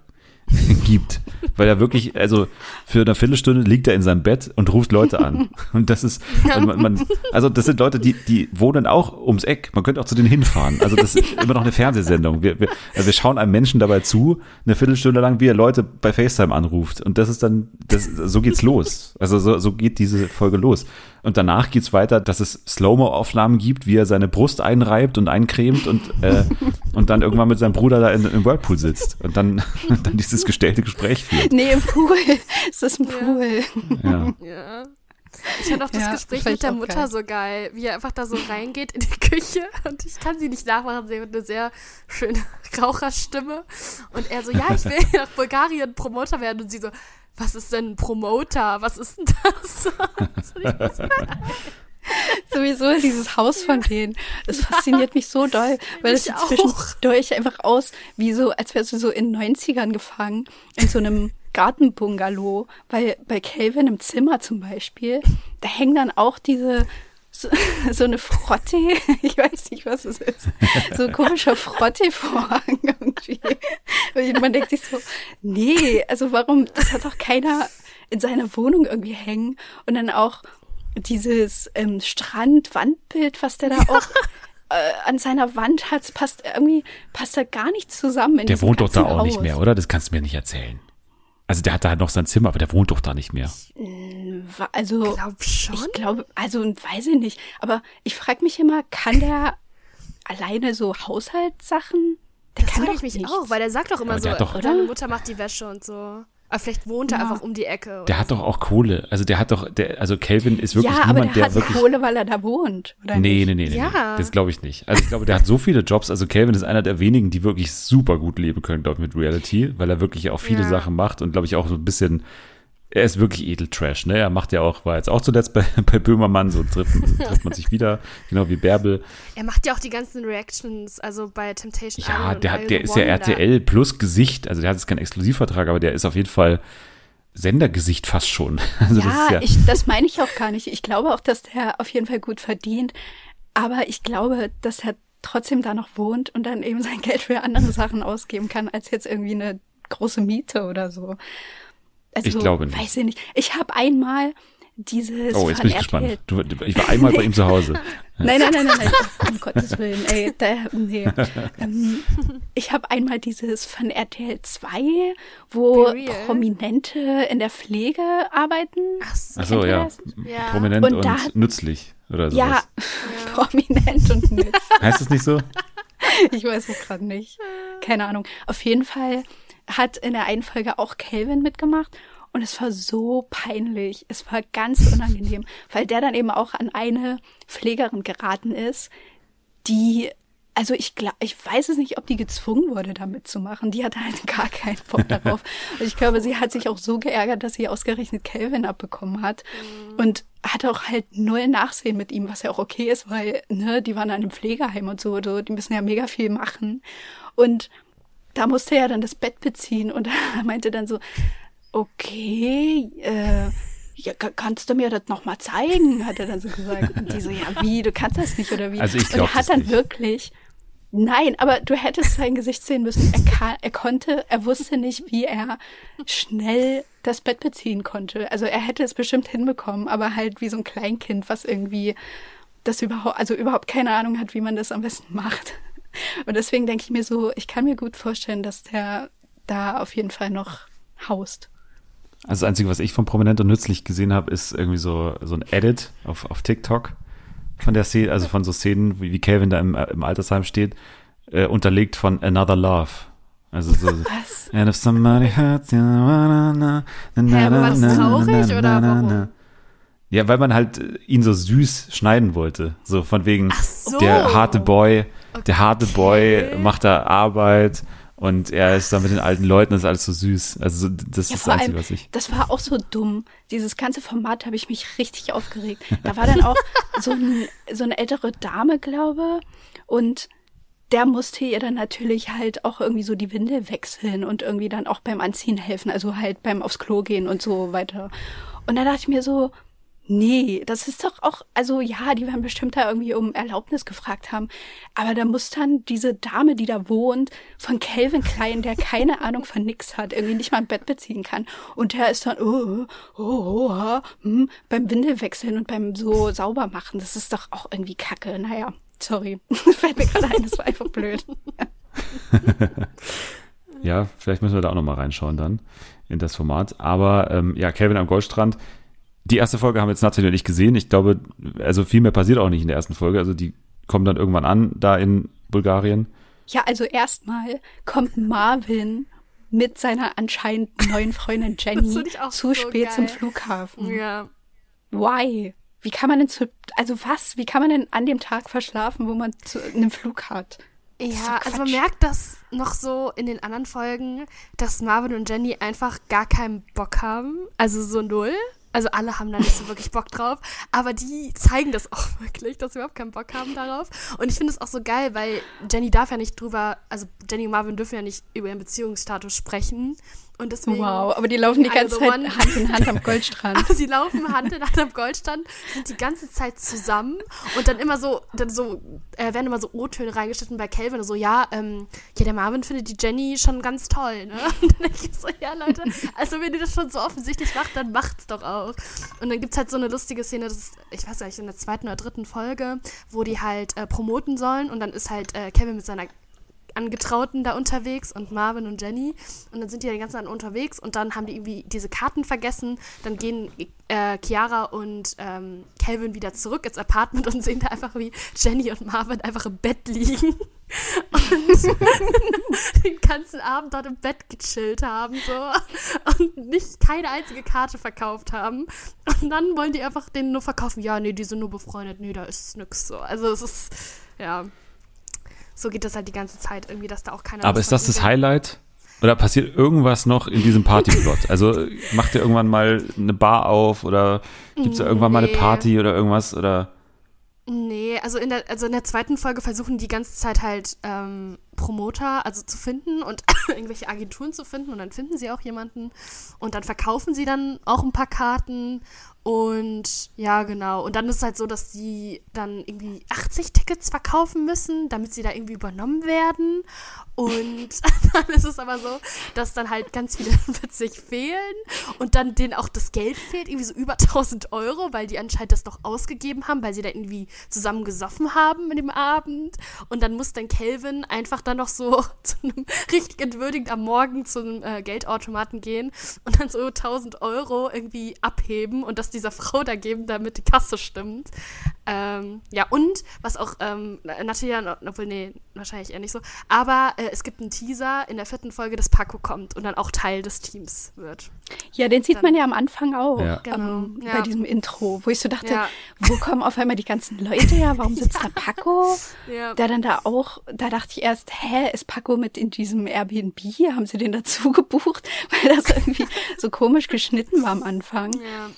gibt. Weil er wirklich, also für eine Viertelstunde liegt er in seinem Bett und ruft Leute an. Und das ist, und man, man, also das sind Leute, die, die wohnen auch ums Eck. Man könnte auch zu denen hinfahren. Also das ist immer noch eine Fernsehsendung. Wir, wir, also wir schauen einem Menschen dabei zu, eine Viertelstunde lang, wie er Leute bei FaceTime anruft. Und das ist dann, das, so geht's los. Also so, so geht diese Folge los. Und danach geht's weiter, dass es Slow-Mo-Aufnahmen gibt, wie er seine Brust einreibt und eincremt und, äh, und dann irgendwann mit seinem Bruder da in, im Whirlpool sitzt und dann, dann dieses gestellte Gespräch führt. Nee, im Pool. Es ist ein Pool. Ja. Ja. Ich fand auch das Ja, Gespräch mit der Mutter geil. so geil, wie er einfach da so reingeht in die Küche und ich kann sie nicht nachmachen, sie hat eine sehr schöne Raucherstimme und er so, ja, ich will nach Bulgarien Promoter werden und sie so, was ist denn ein Promoter? Was ist denn das? Sowieso dieses Haus von denen. Das fasziniert mich so doll, weil es zwischendurch einfach aus, wie so, als wärst du so in 90ern gefangen, in so einem Gartenbungalow, weil bei Calvin im Zimmer zum Beispiel, da hängen dann auch diese, so, so eine Frotte, ich weiß nicht, was es ist, so ein komischer Frotte-Vorhang irgendwie. Und man denkt sich so, nee, also warum, das hat doch keiner in seiner Wohnung irgendwie hängen und dann auch dieses ähm, Strand-Wandbild, was der da auch äh, an seiner Wand hat, passt irgendwie, passt da gar nicht zusammen. Der wohnt doch da auch nicht Haus. mehr, oder? Das kannst du mir nicht erzählen. Also der hat da halt noch sein Zimmer, aber der wohnt doch da nicht mehr. Wa- Also, glaub schon. ich glaube, also weiß ich nicht, aber ich frage mich immer, kann der alleine so Haushaltssachen? Der Das kann frage doch ich mich nichts. auch, weil der sagt doch immer Aber so, hat doch- deine Mutter macht die Wäsche und so. Aber vielleicht wohnt er Ja. einfach um die Ecke. oder Der hat doch auch Kohle. Also der hat doch, der, also Calvin ist wirklich ja, aber niemand, der der, hat wirklich. Kohle, weil er da wohnt, oder Nee, nee, nee, nee, Ja. nee. Das glaube ich nicht. Also ich glaube, der hat so viele Jobs. Also Calvin ist einer der wenigen, die wirklich super gut leben können, glaube ich, mit Reality, weil er wirklich auch viele Ja. Sachen macht und glaube ich auch so ein bisschen, er ist wirklich Edeltrash, ne? Er macht ja auch, war jetzt auch zuletzt bei, bei Böhmermann, so trifft, trifft man sich wieder, genau wie Bärbel. Er macht ja auch die ganzen Reactions, also bei Temptation Ja, der hat, der ist ja. RTL plus Gesicht, also der hat jetzt keinen Exklusivvertrag, aber der ist auf jeden Fall Sendergesicht fast schon. Also das ja, ist ja, ich, das meine ich auch gar nicht. Ich glaube auch, dass der auf jeden Fall gut verdient. Aber ich glaube, dass er trotzdem da noch wohnt und dann eben sein Geld für andere Sachen ausgeben kann, als jetzt irgendwie eine große Miete oder so. Also, Ich glaube nicht. Weiß ich nicht. Ich habe einmal dieses oh, jetzt bin ich gespannt. Du, ich war einmal bei ihm zu Hause. Nein, nein, nein, nein, nein. Um Gottes Willen. Ey, da, nee. ähm, ich habe einmal dieses von RTL 2, wo. Prominente in der Pflege arbeiten. Ach so. Achso, Kennt ihr ja. Ja. Prominent und, Und da nützlich oder sowas. Ja, prominent und nützlich. Heißt das nicht so? Ich weiß es gerade nicht. Keine Ahnung. Auf jeden Fall hat in der einen Folge auch Calvin mitgemacht. Und es war so peinlich. Es war ganz unangenehm, weil der dann eben auch an eine Pflegerin geraten ist, die, also ich glaube, ich weiß es nicht, ob die gezwungen wurde, da mitzumachen. Die hatte halt gar keinen Bock darauf. Und ich glaube, sie hat sich auch so geärgert, dass sie ausgerechnet Calvin abbekommen hat. Und hatte auch halt null Nachsehen mit ihm, was ja auch okay ist, weil, ne, die waren an einem Pflegeheim und so, so, die müssen ja mega viel machen. Und da musste er dann das Bett beziehen und er meinte dann so, okay, äh, ja, ka- kannst du mir das nochmal zeigen, hat er dann so gesagt. Und die so, ja, wie, du kannst das nicht oder wie? Also ich und glaub er hat dann nicht. wirklich, nein, aber du hättest sein Gesicht sehen müssen. Er, kann, er konnte, er wusste nicht, wie er schnell das Bett beziehen konnte. Also er hätte es bestimmt hinbekommen, aber halt wie so ein Kleinkind, was irgendwie das überhaupt, also überhaupt keine Ahnung hat, wie man das am besten macht. Und deswegen denke ich mir so, ich kann mir gut vorstellen, dass der da auf jeden Fall noch haust. Also das Einzige, was ich von Prominent und Nützlich gesehen habe, ist irgendwie so, so ein Edit auf, auf TikTok von der Szene, also von so Szenen, wie, wie Calvin da im, im Altersheim steht, äh, unterlegt von Another Love. Also so. Was? And if somebody hurts you, na, na, na, na, Hä, aber war das traurig oder warum? Ja, weil man halt äh, ihn so süß schneiden wollte. So von wegen so. der harte Boy, der harte Boy macht da Arbeit und er ist da mit den alten Leuten, das ist alles so süß. Also so- das Ja, ist das Einzige, allem, was ich. das war auch so dumm. Dieses ganze Format habe ich mich richtig aufgeregt. Da war dann auch so, ein, so eine ältere Dame, glaube und der musste ihr dann natürlich halt auch irgendwie so die Windel wechseln und irgendwie dann auch beim Anziehen helfen, also halt beim aufs Klo gehen und so weiter. Und da dachte ich mir so, nee, das ist doch auch, also ja, die werden bestimmt da irgendwie um Erlaubnis gefragt haben, aber da muss dann diese Dame, die da wohnt, von Calvin Klein, der keine Ahnung von nix hat, irgendwie nicht mal ein Bett beziehen kann und der ist dann, oh, oh, oh, oh hm, beim Windelwechseln und beim so sauber machen, das ist doch auch irgendwie kacke, naja. Sorry, fällt mir gerade ein, das war einfach blöd. Ja, vielleicht müssen wir da auch nochmal reinschauen dann in das Format. Aber ähm, ja, Calvin am Goldstrand. Die erste Folge haben jetzt Nathalie und ich gesehen. Ich glaube, also viel mehr passiert auch nicht in der ersten Folge. Also die kommen dann irgendwann an, da in Bulgarien. Ja, also erstmal kommt Marvin mit seiner anscheinend neuen Freundin Jenny zu so spät zum geil. Flughafen. Ja. Why? Wie kann man denn zu, also was? Wie kann man denn an dem Tag verschlafen, wo man zu einem Flug hat? Ja, also man merkt das noch so in den anderen Folgen, dass Marvin und Jenny einfach gar keinen Bock haben. Also so null. Also alle haben da nicht so wirklich Bock drauf. Aber die zeigen das auch wirklich, dass sie überhaupt keinen Bock haben darauf. Und ich finde es auch so geil, weil Jenny darf ja nicht drüber, also Jenny und Marvin dürfen ja nicht über ihren Beziehungsstatus sprechen. Und deswegen. Wow, aber die laufen die Alle ganze Zeit One- Hand in Hand am Goldstrand. Aber sie laufen Hand in Hand am Goldstand, sind die ganze Zeit zusammen und dann immer so, dann so, äh, werden immer so O-Töne reingeschnitten bei Calvin, so, ja, ähm, ja, der Marvin findet die Jenny schon ganz toll, ne? Und dann denke ich so, ja, Leute, also wenn ihr das schon so offensichtlich macht, dann macht's doch auch. Und dann gibt's halt so eine lustige Szene, das ist, ich weiß gar nicht, in der zweiten oder dritten Folge, wo die halt äh, promoten sollen und dann ist halt äh, Kevin mit seiner Angetrauten da unterwegs und Marvin und Jenny. Und dann sind die den ganzen Tag unterwegs und dann haben die irgendwie diese Karten vergessen. Dann gehen äh, Chiara und ähm, Calvin wieder zurück ins Apartment und sehen da einfach, wie Jenny und Marvin einfach im Bett liegen. Und den ganzen Abend dort im Bett gechillt haben so und nicht keine einzige Karte verkauft haben. Und dann wollen die einfach den nur verkaufen. Ja, nee, die sind nur befreundet. Nee, da ist nix so. Also es ist, ja so geht das halt die ganze Zeit irgendwie, dass da auch keiner. Aber ist das das. Highlight? Oder passiert irgendwas noch in diesem Partyplot? Also macht ihr irgendwann mal eine Bar auf oder gibt es da irgendwann mal eine Nee. Party oder irgendwas? Oder Nee, also in der, also in der zweiten Folge versuchen die ganze Zeit halt ähm, Promoter, also zu finden und irgendwelche Agenturen zu finden und dann finden sie auch jemanden und dann verkaufen sie dann auch ein paar Karten und ja, genau. Und dann ist es halt so, dass die dann irgendwie 80 Tickets verkaufen müssen, damit sie da irgendwie übernommen werden. Und dann ist es aber so, dass dann halt ganz viele plötzlich fehlen und dann denen auch das Geld fehlt, irgendwie so über 1000 Euro, weil die anscheinend das noch ausgegeben haben, weil sie da irgendwie zusammen gesoffen haben in dem Abend. Und dann muss dann Kelvin einfach dann noch so zu einem richtig entwürdigend am Morgen zum äh, Geldautomaten gehen und dann so 1000 Euro irgendwie abheben und das dieser Frau da geben, damit die Kasse stimmt. Ähm, ja, und was auch ähm, Natalia, obwohl, nee, wahrscheinlich eher nicht so, aber äh, es gibt einen Teaser in der vierten Folge, dass Paco kommt und dann auch Teil des Teams wird. Ja, den sieht man ja am Anfang auch. Ja. Genau, ähm, ja. Bei diesem Intro, wo ich so dachte, Ja. wo kommen auf einmal die ganzen Leute her? Warum sitzt da Paco? Ja. Der dann da auch, da dachte ich erst, hä, ist Paco mit in diesem Airbnb? Haben sie den dazu gebucht? Weil das irgendwie so komisch geschnitten war am Anfang. Ja.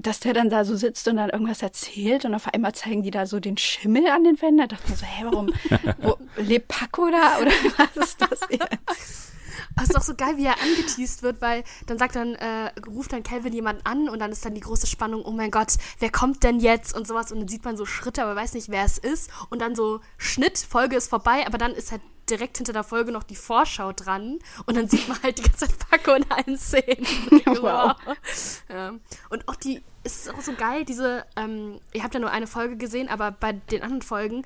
Dass der dann da so sitzt und dann irgendwas erzählt und auf einmal zeigen die da so den Schimmel an den Wänden. Da dachte mir so, hä, warum wo, lebt Paco da? Oder was ist das jetzt? Aber es ist auch so geil, wie er angeteased wird, weil dann sagt dann, äh, ruft dann Calvin jemanden an und dann ist dann die große Spannung, oh mein Gott, wer kommt denn jetzt und sowas und dann sieht man so Schritte, aber weiß nicht, wer es ist und dann so Schnitt, Folge ist vorbei, aber dann ist halt direkt hinter der Folge noch die Vorschau dran und dann sieht man halt die ganze Zeit Paco in allen Szenen. Wow. Ja. Und auch die, es ist auch so geil, diese, ähm, ihr habt ja nur eine Folge gesehen, aber bei den anderen Folgen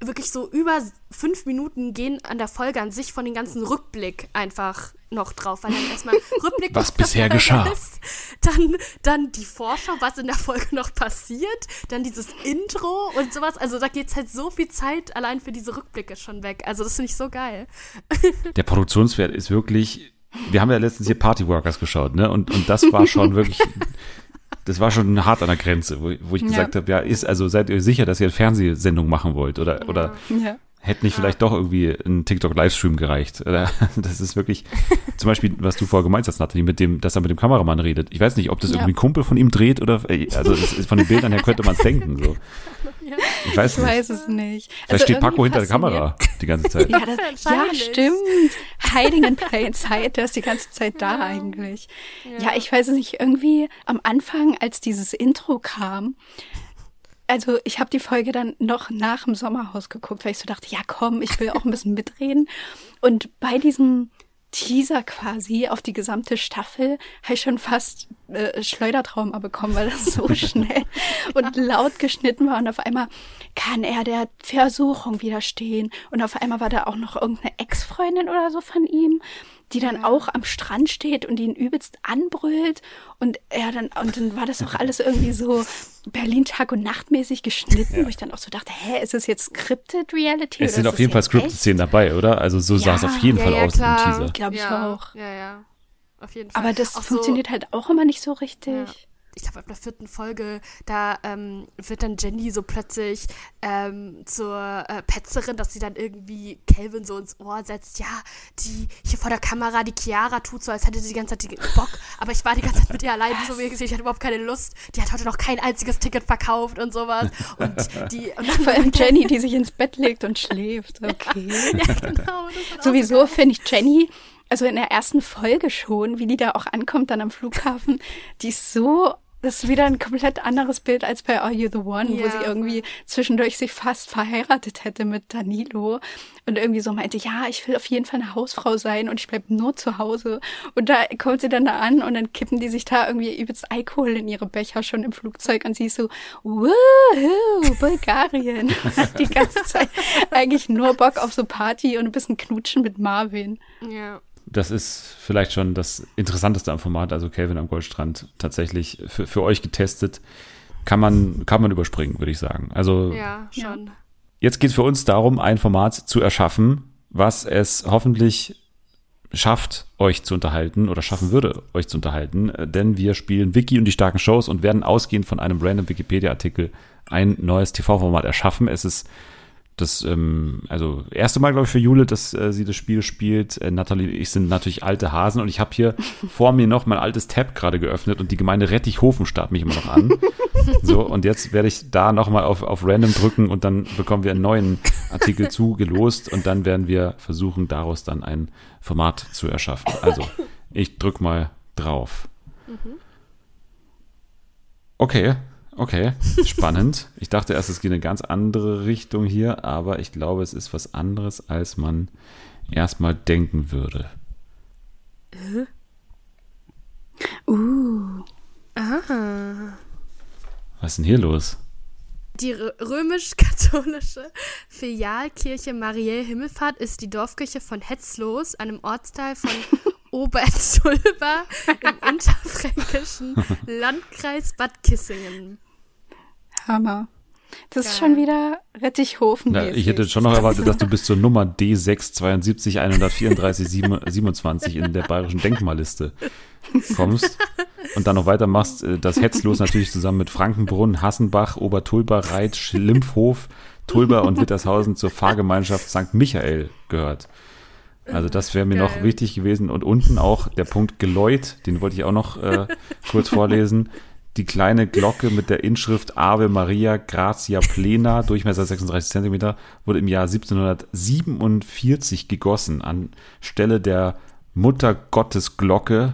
wirklich so über fünf Minuten gehen an der Folge an sich von den ganzen Rückblick einfach noch drauf, weil dann erstmal Rückblick Was bisher geschah. ist, dann, dann die Vorschau, was in der Folge noch passiert, dann dieses Intro und sowas. Also da geht halt so viel Zeit allein für diese Rückblicke schon weg. Also das finde ich so geil. der Produktionswert ist wirklich. Wir haben ja letztens hier Party Workers geschaut, ne? Und, und das war schon wirklich. Das war schon hart an der Grenze, wo, wo ich Ja. gesagt habe, ja, ist, also seid ihr sicher, dass ihr eine Fernsehsendung machen wollt? Oder, oder Ja. Hätte nicht vielleicht doch irgendwie ein TikTok-Livestream gereicht. Das ist wirklich, zum Beispiel, was du vorher gemeint hast, Nathalie, mit dem, dass er mit dem Kameramann redet. Ich weiß nicht, ob das Ja. irgendwie ein Kumpel von ihm dreht oder, also ist, von den Bildern her könnte man es denken. So. Ich weiß Ich nicht. weiß es nicht. Vielleicht Also steht Paco hinter der Kamera die ganze Zeit. Ja, das, ja, stimmt. Hiding in plain sight, der ist die ganze Zeit da eigentlich. Ja. ich weiß es nicht, irgendwie am Anfang, als dieses Intro kam, also ich habe die Folge dann noch nach dem Sommerhaus geguckt, weil ich so dachte, ja komm, ich will auch ein bisschen mitreden. Und bei diesem Teaser quasi auf die gesamte Staffel habe ich schon fast äh, Schleudertrauma bekommen, weil das so schnell und laut geschnitten war. Und auf einmal kann er der Versuchung widerstehen. Und auf einmal war da auch noch irgendeine Ex-Freundin oder so von ihm, die dann auch am Strand steht und ihn übelst anbrüllt und er dann und dann war das auch alles irgendwie so Berlin Tag und Nachtmäßig geschnitten, wo ich dann auch so dachte, hä, ist es jetzt scripted Reality? Es sind auf jeden Fall echt? Script-Szenen dabei, oder? Also so sah es Ja. auf jeden Ja, Fall ja, aus klar. im Teaser. Glaube ich ja, auch. Ja, ja. Auf jeden Fall. Aber das Auch funktioniert halt auch immer nicht so richtig. Ich glaube, ab der vierten Folge, da ähm, wird dann Jenny so plötzlich ähm, zur äh, Petzerin, dass sie dann irgendwie Calvin so ins Ohr setzt. Ja, die hier vor der Kamera, die Chiara tut so, als hätte sie die ganze Zeit die Bock. Aber ich war die ganze Zeit mit ihr allein, so wie gesagt, ich hatte überhaupt keine Lust. Die hat heute noch kein einziges Ticket verkauft und sowas. Und die. Und dann Vor allem Jenny, die sich ins Bett legt und schläft. Okay. ja, genau. Sowieso finde ich Jenny, also in der ersten Folge schon, wie die da auch ankommt dann am Flughafen, die ist so, das ist wieder ein komplett anderes Bild als bei Are You the One, wo Ja, sie irgendwie zwischendurch sich fast verheiratet hätte mit Danilo und irgendwie so meinte, ja, ich will auf jeden Fall eine Hausfrau sein und ich bleib nur zu Hause. Und da kommt sie dann da an und dann kippen die sich da irgendwie übelst Alkohol in ihre Becher schon im Flugzeug und sie ist so, wuhu, Bulgarien. Die ganze Zeit eigentlich nur Bock auf so Party und ein bisschen Knutschen mit Marvin. Ja. Das ist vielleicht schon das Interessanteste am Format, also Calvin am Goldstrand tatsächlich für, für euch getestet. Kann man, kann man überspringen, würde ich sagen. Also Ja, schon. Jetzt geht es für uns darum, ein Format zu erschaffen, was es hoffentlich schafft, euch zu unterhalten oder schaffen würde, euch zu unterhalten. Denn wir spielen Wiki und die starken Shows und werden ausgehend von einem random Wikipedia-Artikel ein neues TV-Format erschaffen. Es ist das ähm, also erste Mal, glaube ich, für Jule, dass äh, sie das Spiel spielt. Äh, Nathalie und ich sind natürlich alte Hasen und ich habe hier vor mir noch mein altes Tab gerade geöffnet und die Gemeinde Rettichhofen starrt mich immer noch an. So, und jetzt werde ich da nochmal auf, auf Random drücken und dann bekommen wir einen neuen Artikel zugelost und dann werden wir versuchen, daraus dann ein Format zu erschaffen. Also, ich drück mal drauf. Okay, okay, spannend. Ich dachte erst, es geht in eine ganz andere Richtung hier, aber ich glaube, es ist was anderes, als man erstmal denken würde. Uh. Was ist denn hier los? Die rö- römisch-katholische Filialkirche Mariä Himmelfahrt ist die Dorfkirche von Hetzlos, einem Ortsteil von Oberzulba im unterfränkischen Landkreis Bad Kissingen. Hammer. Das ist Geil. schon wieder Rettichhofen. Na, ich hätte schon noch erwartet, dass du bis zur Nummer D672 134 27 in der bayerischen Denkmalliste kommst und dann noch weitermachst. äh, Das Hetzlos natürlich zusammen mit Frankenbrunn, Hassenbach, Obertulba, Reit, Schlimpfhof, Tulba und Wittershausen zur Pfarrgemeinschaft St. Michael gehört. Also das wäre mir noch Geil. wichtig gewesen. Und unten auch der Punkt Geläut, den wollte ich auch noch äh, kurz vorlesen. Die kleine Glocke mit der Inschrift Ave Maria Gratia Plena, Durchmesser 36 Zentimeter, wurde im Jahr 1747 gegossen anstelle der Muttergottesglocke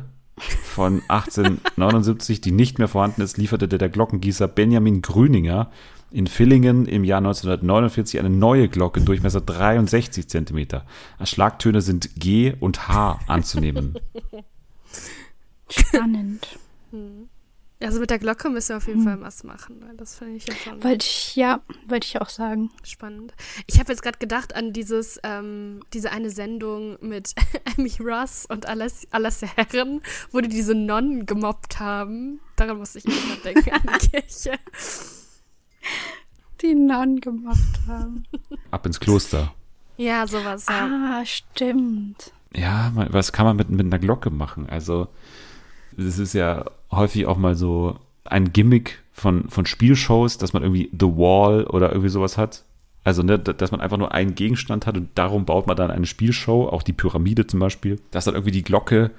von 1879, die nicht mehr vorhanden ist, lieferte der Glockengießer Benjamin Grüninger in Villingen im Jahr 1949 eine neue Glocke, Durchmesser 63 Zentimeter. Als Schlagtöne sind G und H anzunehmen. Spannend. Also mit der Glocke müssen wir auf jeden Fall was machen, weil das finde ich ja schon Wollte ich, ja, wollte ich auch sagen. spannend. Ich habe jetzt gerade gedacht an dieses, ähm, diese eine Sendung mit Amy Ross und Aless Alessia Herren, wo die diese Nonnen gemobbt haben. Daran musste ich immer denken, an die Kirche. Die Nonnen gemacht haben. Ab ins Kloster. Ja, sowas. Ja. Ah, stimmt. Ja, man- was kann man mit, mit einer Glocke machen? Also, es ist ja häufig auch mal so ein Gimmick von, von Spielshows, dass man irgendwie The Wall oder irgendwie sowas hat. Also, ne, dass man einfach nur einen Gegenstand hat und darum baut man dann eine Spielshow, auch die Pyramide zum Beispiel. Dass dann irgendwie die Glocke,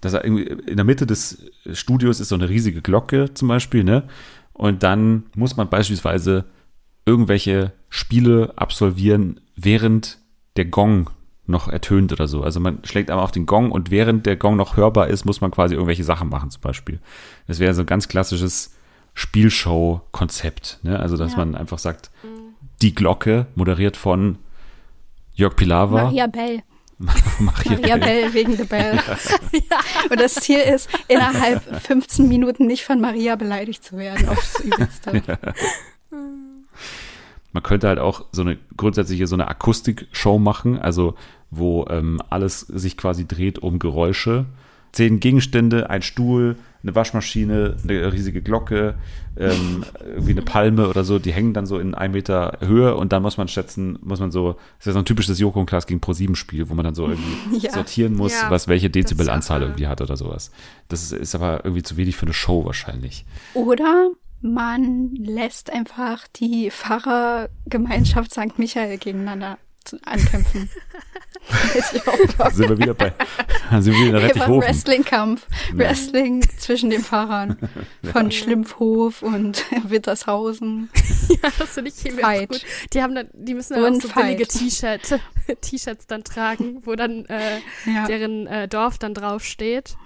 dass er irgendwie in der Mitte des Studios ist so eine riesige Glocke zum Beispiel, ne? Und dann muss man beispielsweise irgendwelche Spiele absolvieren, während der Gong noch ertönt oder so. Also man schlägt einmal auf den Gong und während der Gong noch hörbar ist, muss man quasi irgendwelche Sachen machen zum Beispiel. Das wäre so ein ganz klassisches Spielshow-Konzept. Ne? Also dass Ja. man einfach sagt, die Glocke, moderiert von Jörg Pilawa. Maria Bell. Maria Maria Bell. Bell wegen The Bell. Und das Ziel ist, innerhalb 15 Minuten nicht von Maria beleidigt zu werden aufs Übelste. Man könnte halt auch so eine grundsätzliche so eine Akustikshow machen, also wo ähm, alles sich quasi dreht um Geräusche. Zehn Gegenstände, ein Stuhl, eine Waschmaschine, eine riesige Glocke, ähm, irgendwie eine Palme oder so, die hängen dann so in einem Meter Höhe und dann muss man schätzen, muss man so, das ist ja so ein typisches Joko und Klaas gegen Pro7 Spiel, wo man dann so irgendwie Ja. sortieren muss, Ja, was welche Dezibelanzahl irgendwie hat oder sowas. Das ist, ist aber irgendwie zu wenig für eine Show wahrscheinlich. Oder man lässt einfach die Pfarrergemeinschaft St. Michael gegeneinander ankämpfen. Sind wir wieder bei, sind wir wieder Rettichhofen. Wrestling-Kampf. Wrestling zwischen den Pfarrern von Schlimpfhof und Wittershausen. Ja, das finde ich auch Fight. gut. Die haben dann, die müssen dann Und auch so billige Fight. T-Shirt, T-Shirts dann tragen, wo dann äh, Ja. deren äh, Dorf dann draufsteht.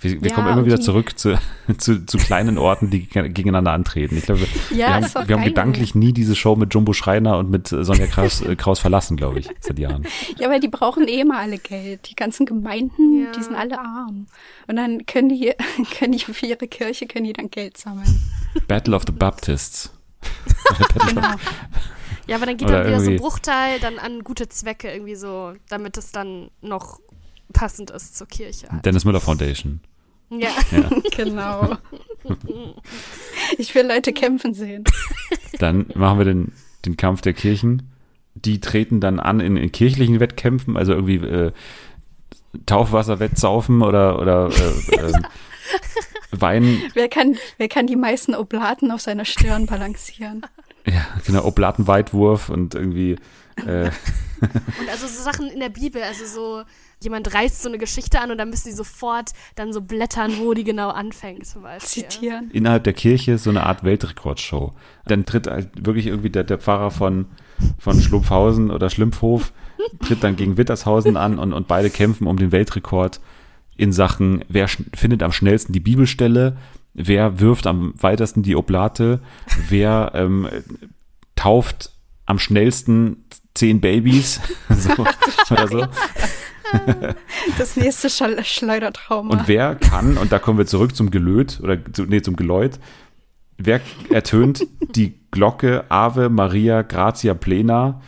Wir, wir Ja, kommen immer wieder zurück zu, zu, zu kleinen Orten, die geg- gegeneinander antreten. Ich glaube, wir, Ja, wir, haben, wir haben gedanklich nie diese Show mit Jumbo Schreiner und mit äh, Sonja Kraus, äh, Kraus verlassen, glaube ich, seit Jahren. Ja, weil die brauchen eh mal alle Geld. Die ganzen Gemeinden, Ja. die sind alle arm. Und dann können die, können die für ihre Kirche, können die dann Geld sammeln. Battle of the Baptists. Genau. Ja, aber dann geht Oder dann wieder so ein Bruchteil dann an gute Zwecke irgendwie so, damit es dann noch passend ist zur Kirche. Halt. Dennis Müller Foundation. Ja. Ja. genau. Ich will Leute kämpfen sehen. Dann machen wir den, den Kampf der Kirchen. Die treten dann an in, in kirchlichen Wettkämpfen, also irgendwie äh, Taufwasser-Wettsaufen oder, oder äh, ähm, Wein, Wer kann, wer kann die meisten Oblaten auf seiner Stirn balancieren? ja, genau, Oblatenweitwurf und irgendwie äh, Und also so Sachen in der Bibel, also so, jemand reißt so eine Geschichte an und dann müssen die sofort dann so blättern, wo die genau anfängt zum Beispiel. Zitieren. innerhalb der Kirche so eine Art Weltrekordshow. Dann tritt halt wirklich irgendwie der, der Pfarrer von, von Schlumpfhausen oder Schlimpfhof, tritt dann gegen Wittershausen an und, und beide kämpfen um den Weltrekord in Sachen, wer findet am schnellsten die Bibelstelle, wer wirft am weitesten die Oblate, wer ähm, tauft am schnellsten zehn Babys so, oder so. Das nächste Schal- Schleudertrauma. Und wer kann, und da kommen wir zurück zum Gelöt, oder zu, nee, zum Geläut, wer ertönt die Glocke Ave Maria Gratia Plena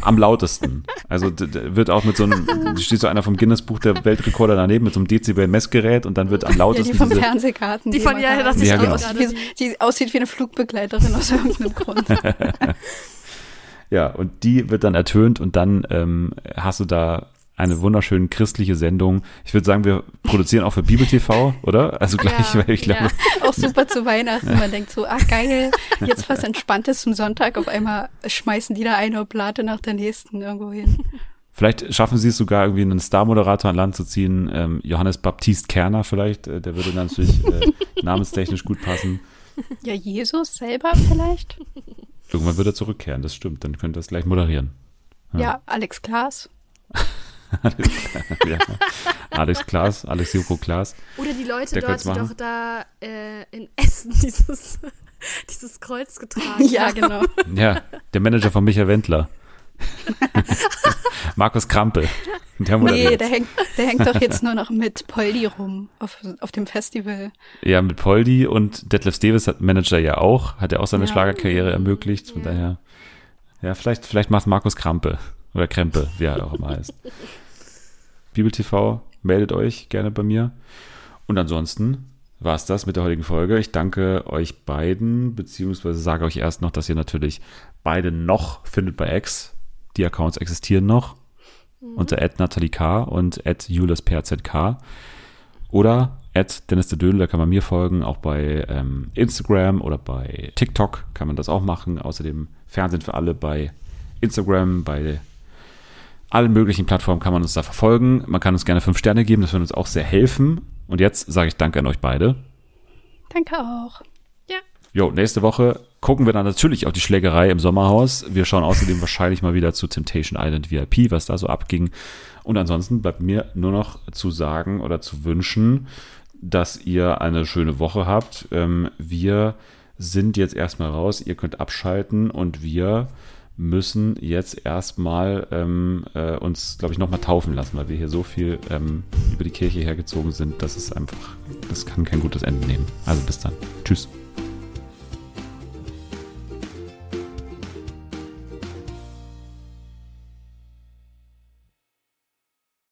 am lautesten? Also wird auch mit so einem, steht so einer vom Guinness-Buch der Weltrekorder daneben mit so einem Dezibel-Messgerät und dann wird am ja, die lautesten vom diese, Fernsehgarten. Die von- immer ja, da- das ist Ja, die, genau. aussieht wie, die aussieht wie eine Flugbegleiterin aus irgendeinem Grund. Ja, und die wird dann ertönt und dann ähm, hast du da eine wunderschöne christliche Sendung. Ich würde sagen, wir produzieren auch für Bibel TV, oder? Also gleich, Ja, weil ich glaube, ja. Auch super zu Weihnachten. Man denkt so, ah geil, jetzt was Entspanntes zum Sonntag. Auf einmal schmeißen die da eine Oblate nach der nächsten irgendwo hin. Vielleicht schaffen sie es sogar irgendwie einen Star-Moderator an Land zu ziehen. Ähm, Johannes Baptist Kerner vielleicht, äh, der würde natürlich äh, namenstechnisch gut passen. Ja, Jesus selber vielleicht? Irgendwann wird er zurückkehren, das stimmt. Dann könnte er es gleich moderieren. Ja, Alex Klaas. ja. Alex Klaas, Alex Joko Klaas. Oder die Leute Der dort, die doch da äh, in Essen dieses, dieses Kreuz getragen Ja, haben. genau. Ja, der Manager von Michael Wendler. Markus Krampe. Der Nee, der hängt, der hängt doch jetzt nur noch mit Poldi rum auf, auf dem Festival. Ja, mit Poldi und Detlef Davis hat Manager ja auch, hat er auch seine Ja. Schlagerkarriere ermöglicht. Von Ja. daher, ja, vielleicht, vielleicht macht Markus Krampe oder Krempe, wie er auch immer heißt. Bibel TV, meldet euch gerne bei mir. Und ansonsten war es das mit der heutigen Folge. Ich danke euch beiden, beziehungsweise sage euch erst noch, dass ihr natürlich beide noch findet bei X. Die Accounts existieren noch unter Natalie K. und at JuliusPRZK. Oder at Dennis de Dödel, da kann man mir folgen, auch bei ähm, Instagram oder bei TikTok kann man das auch machen. Außerdem Fernsehen für alle bei Instagram, bei allen möglichen Plattformen kann man uns da verfolgen. Man kann uns gerne fünf Sterne geben, das würde uns auch sehr helfen. Und jetzt sage ich Danke an euch beide. Danke auch. Jo, nächste Woche gucken wir dann natürlich auch die Schlägerei im Sommerhaus. Wir schauen außerdem wahrscheinlich mal wieder zu Temptation Island VIP, was da so abging. Und ansonsten bleibt mir nur noch zu sagen oder zu wünschen, dass ihr eine schöne Woche habt. Ähm, wir sind jetzt erstmal raus, ihr könnt abschalten und wir müssen jetzt erstmal ähm, äh, uns, glaube ich, nochmal taufen lassen, weil wir hier so viel ähm, über die Kirche hergezogen sind, dass es einfach, das kann kein gutes Ende nehmen. Also bis dann. Tschüss.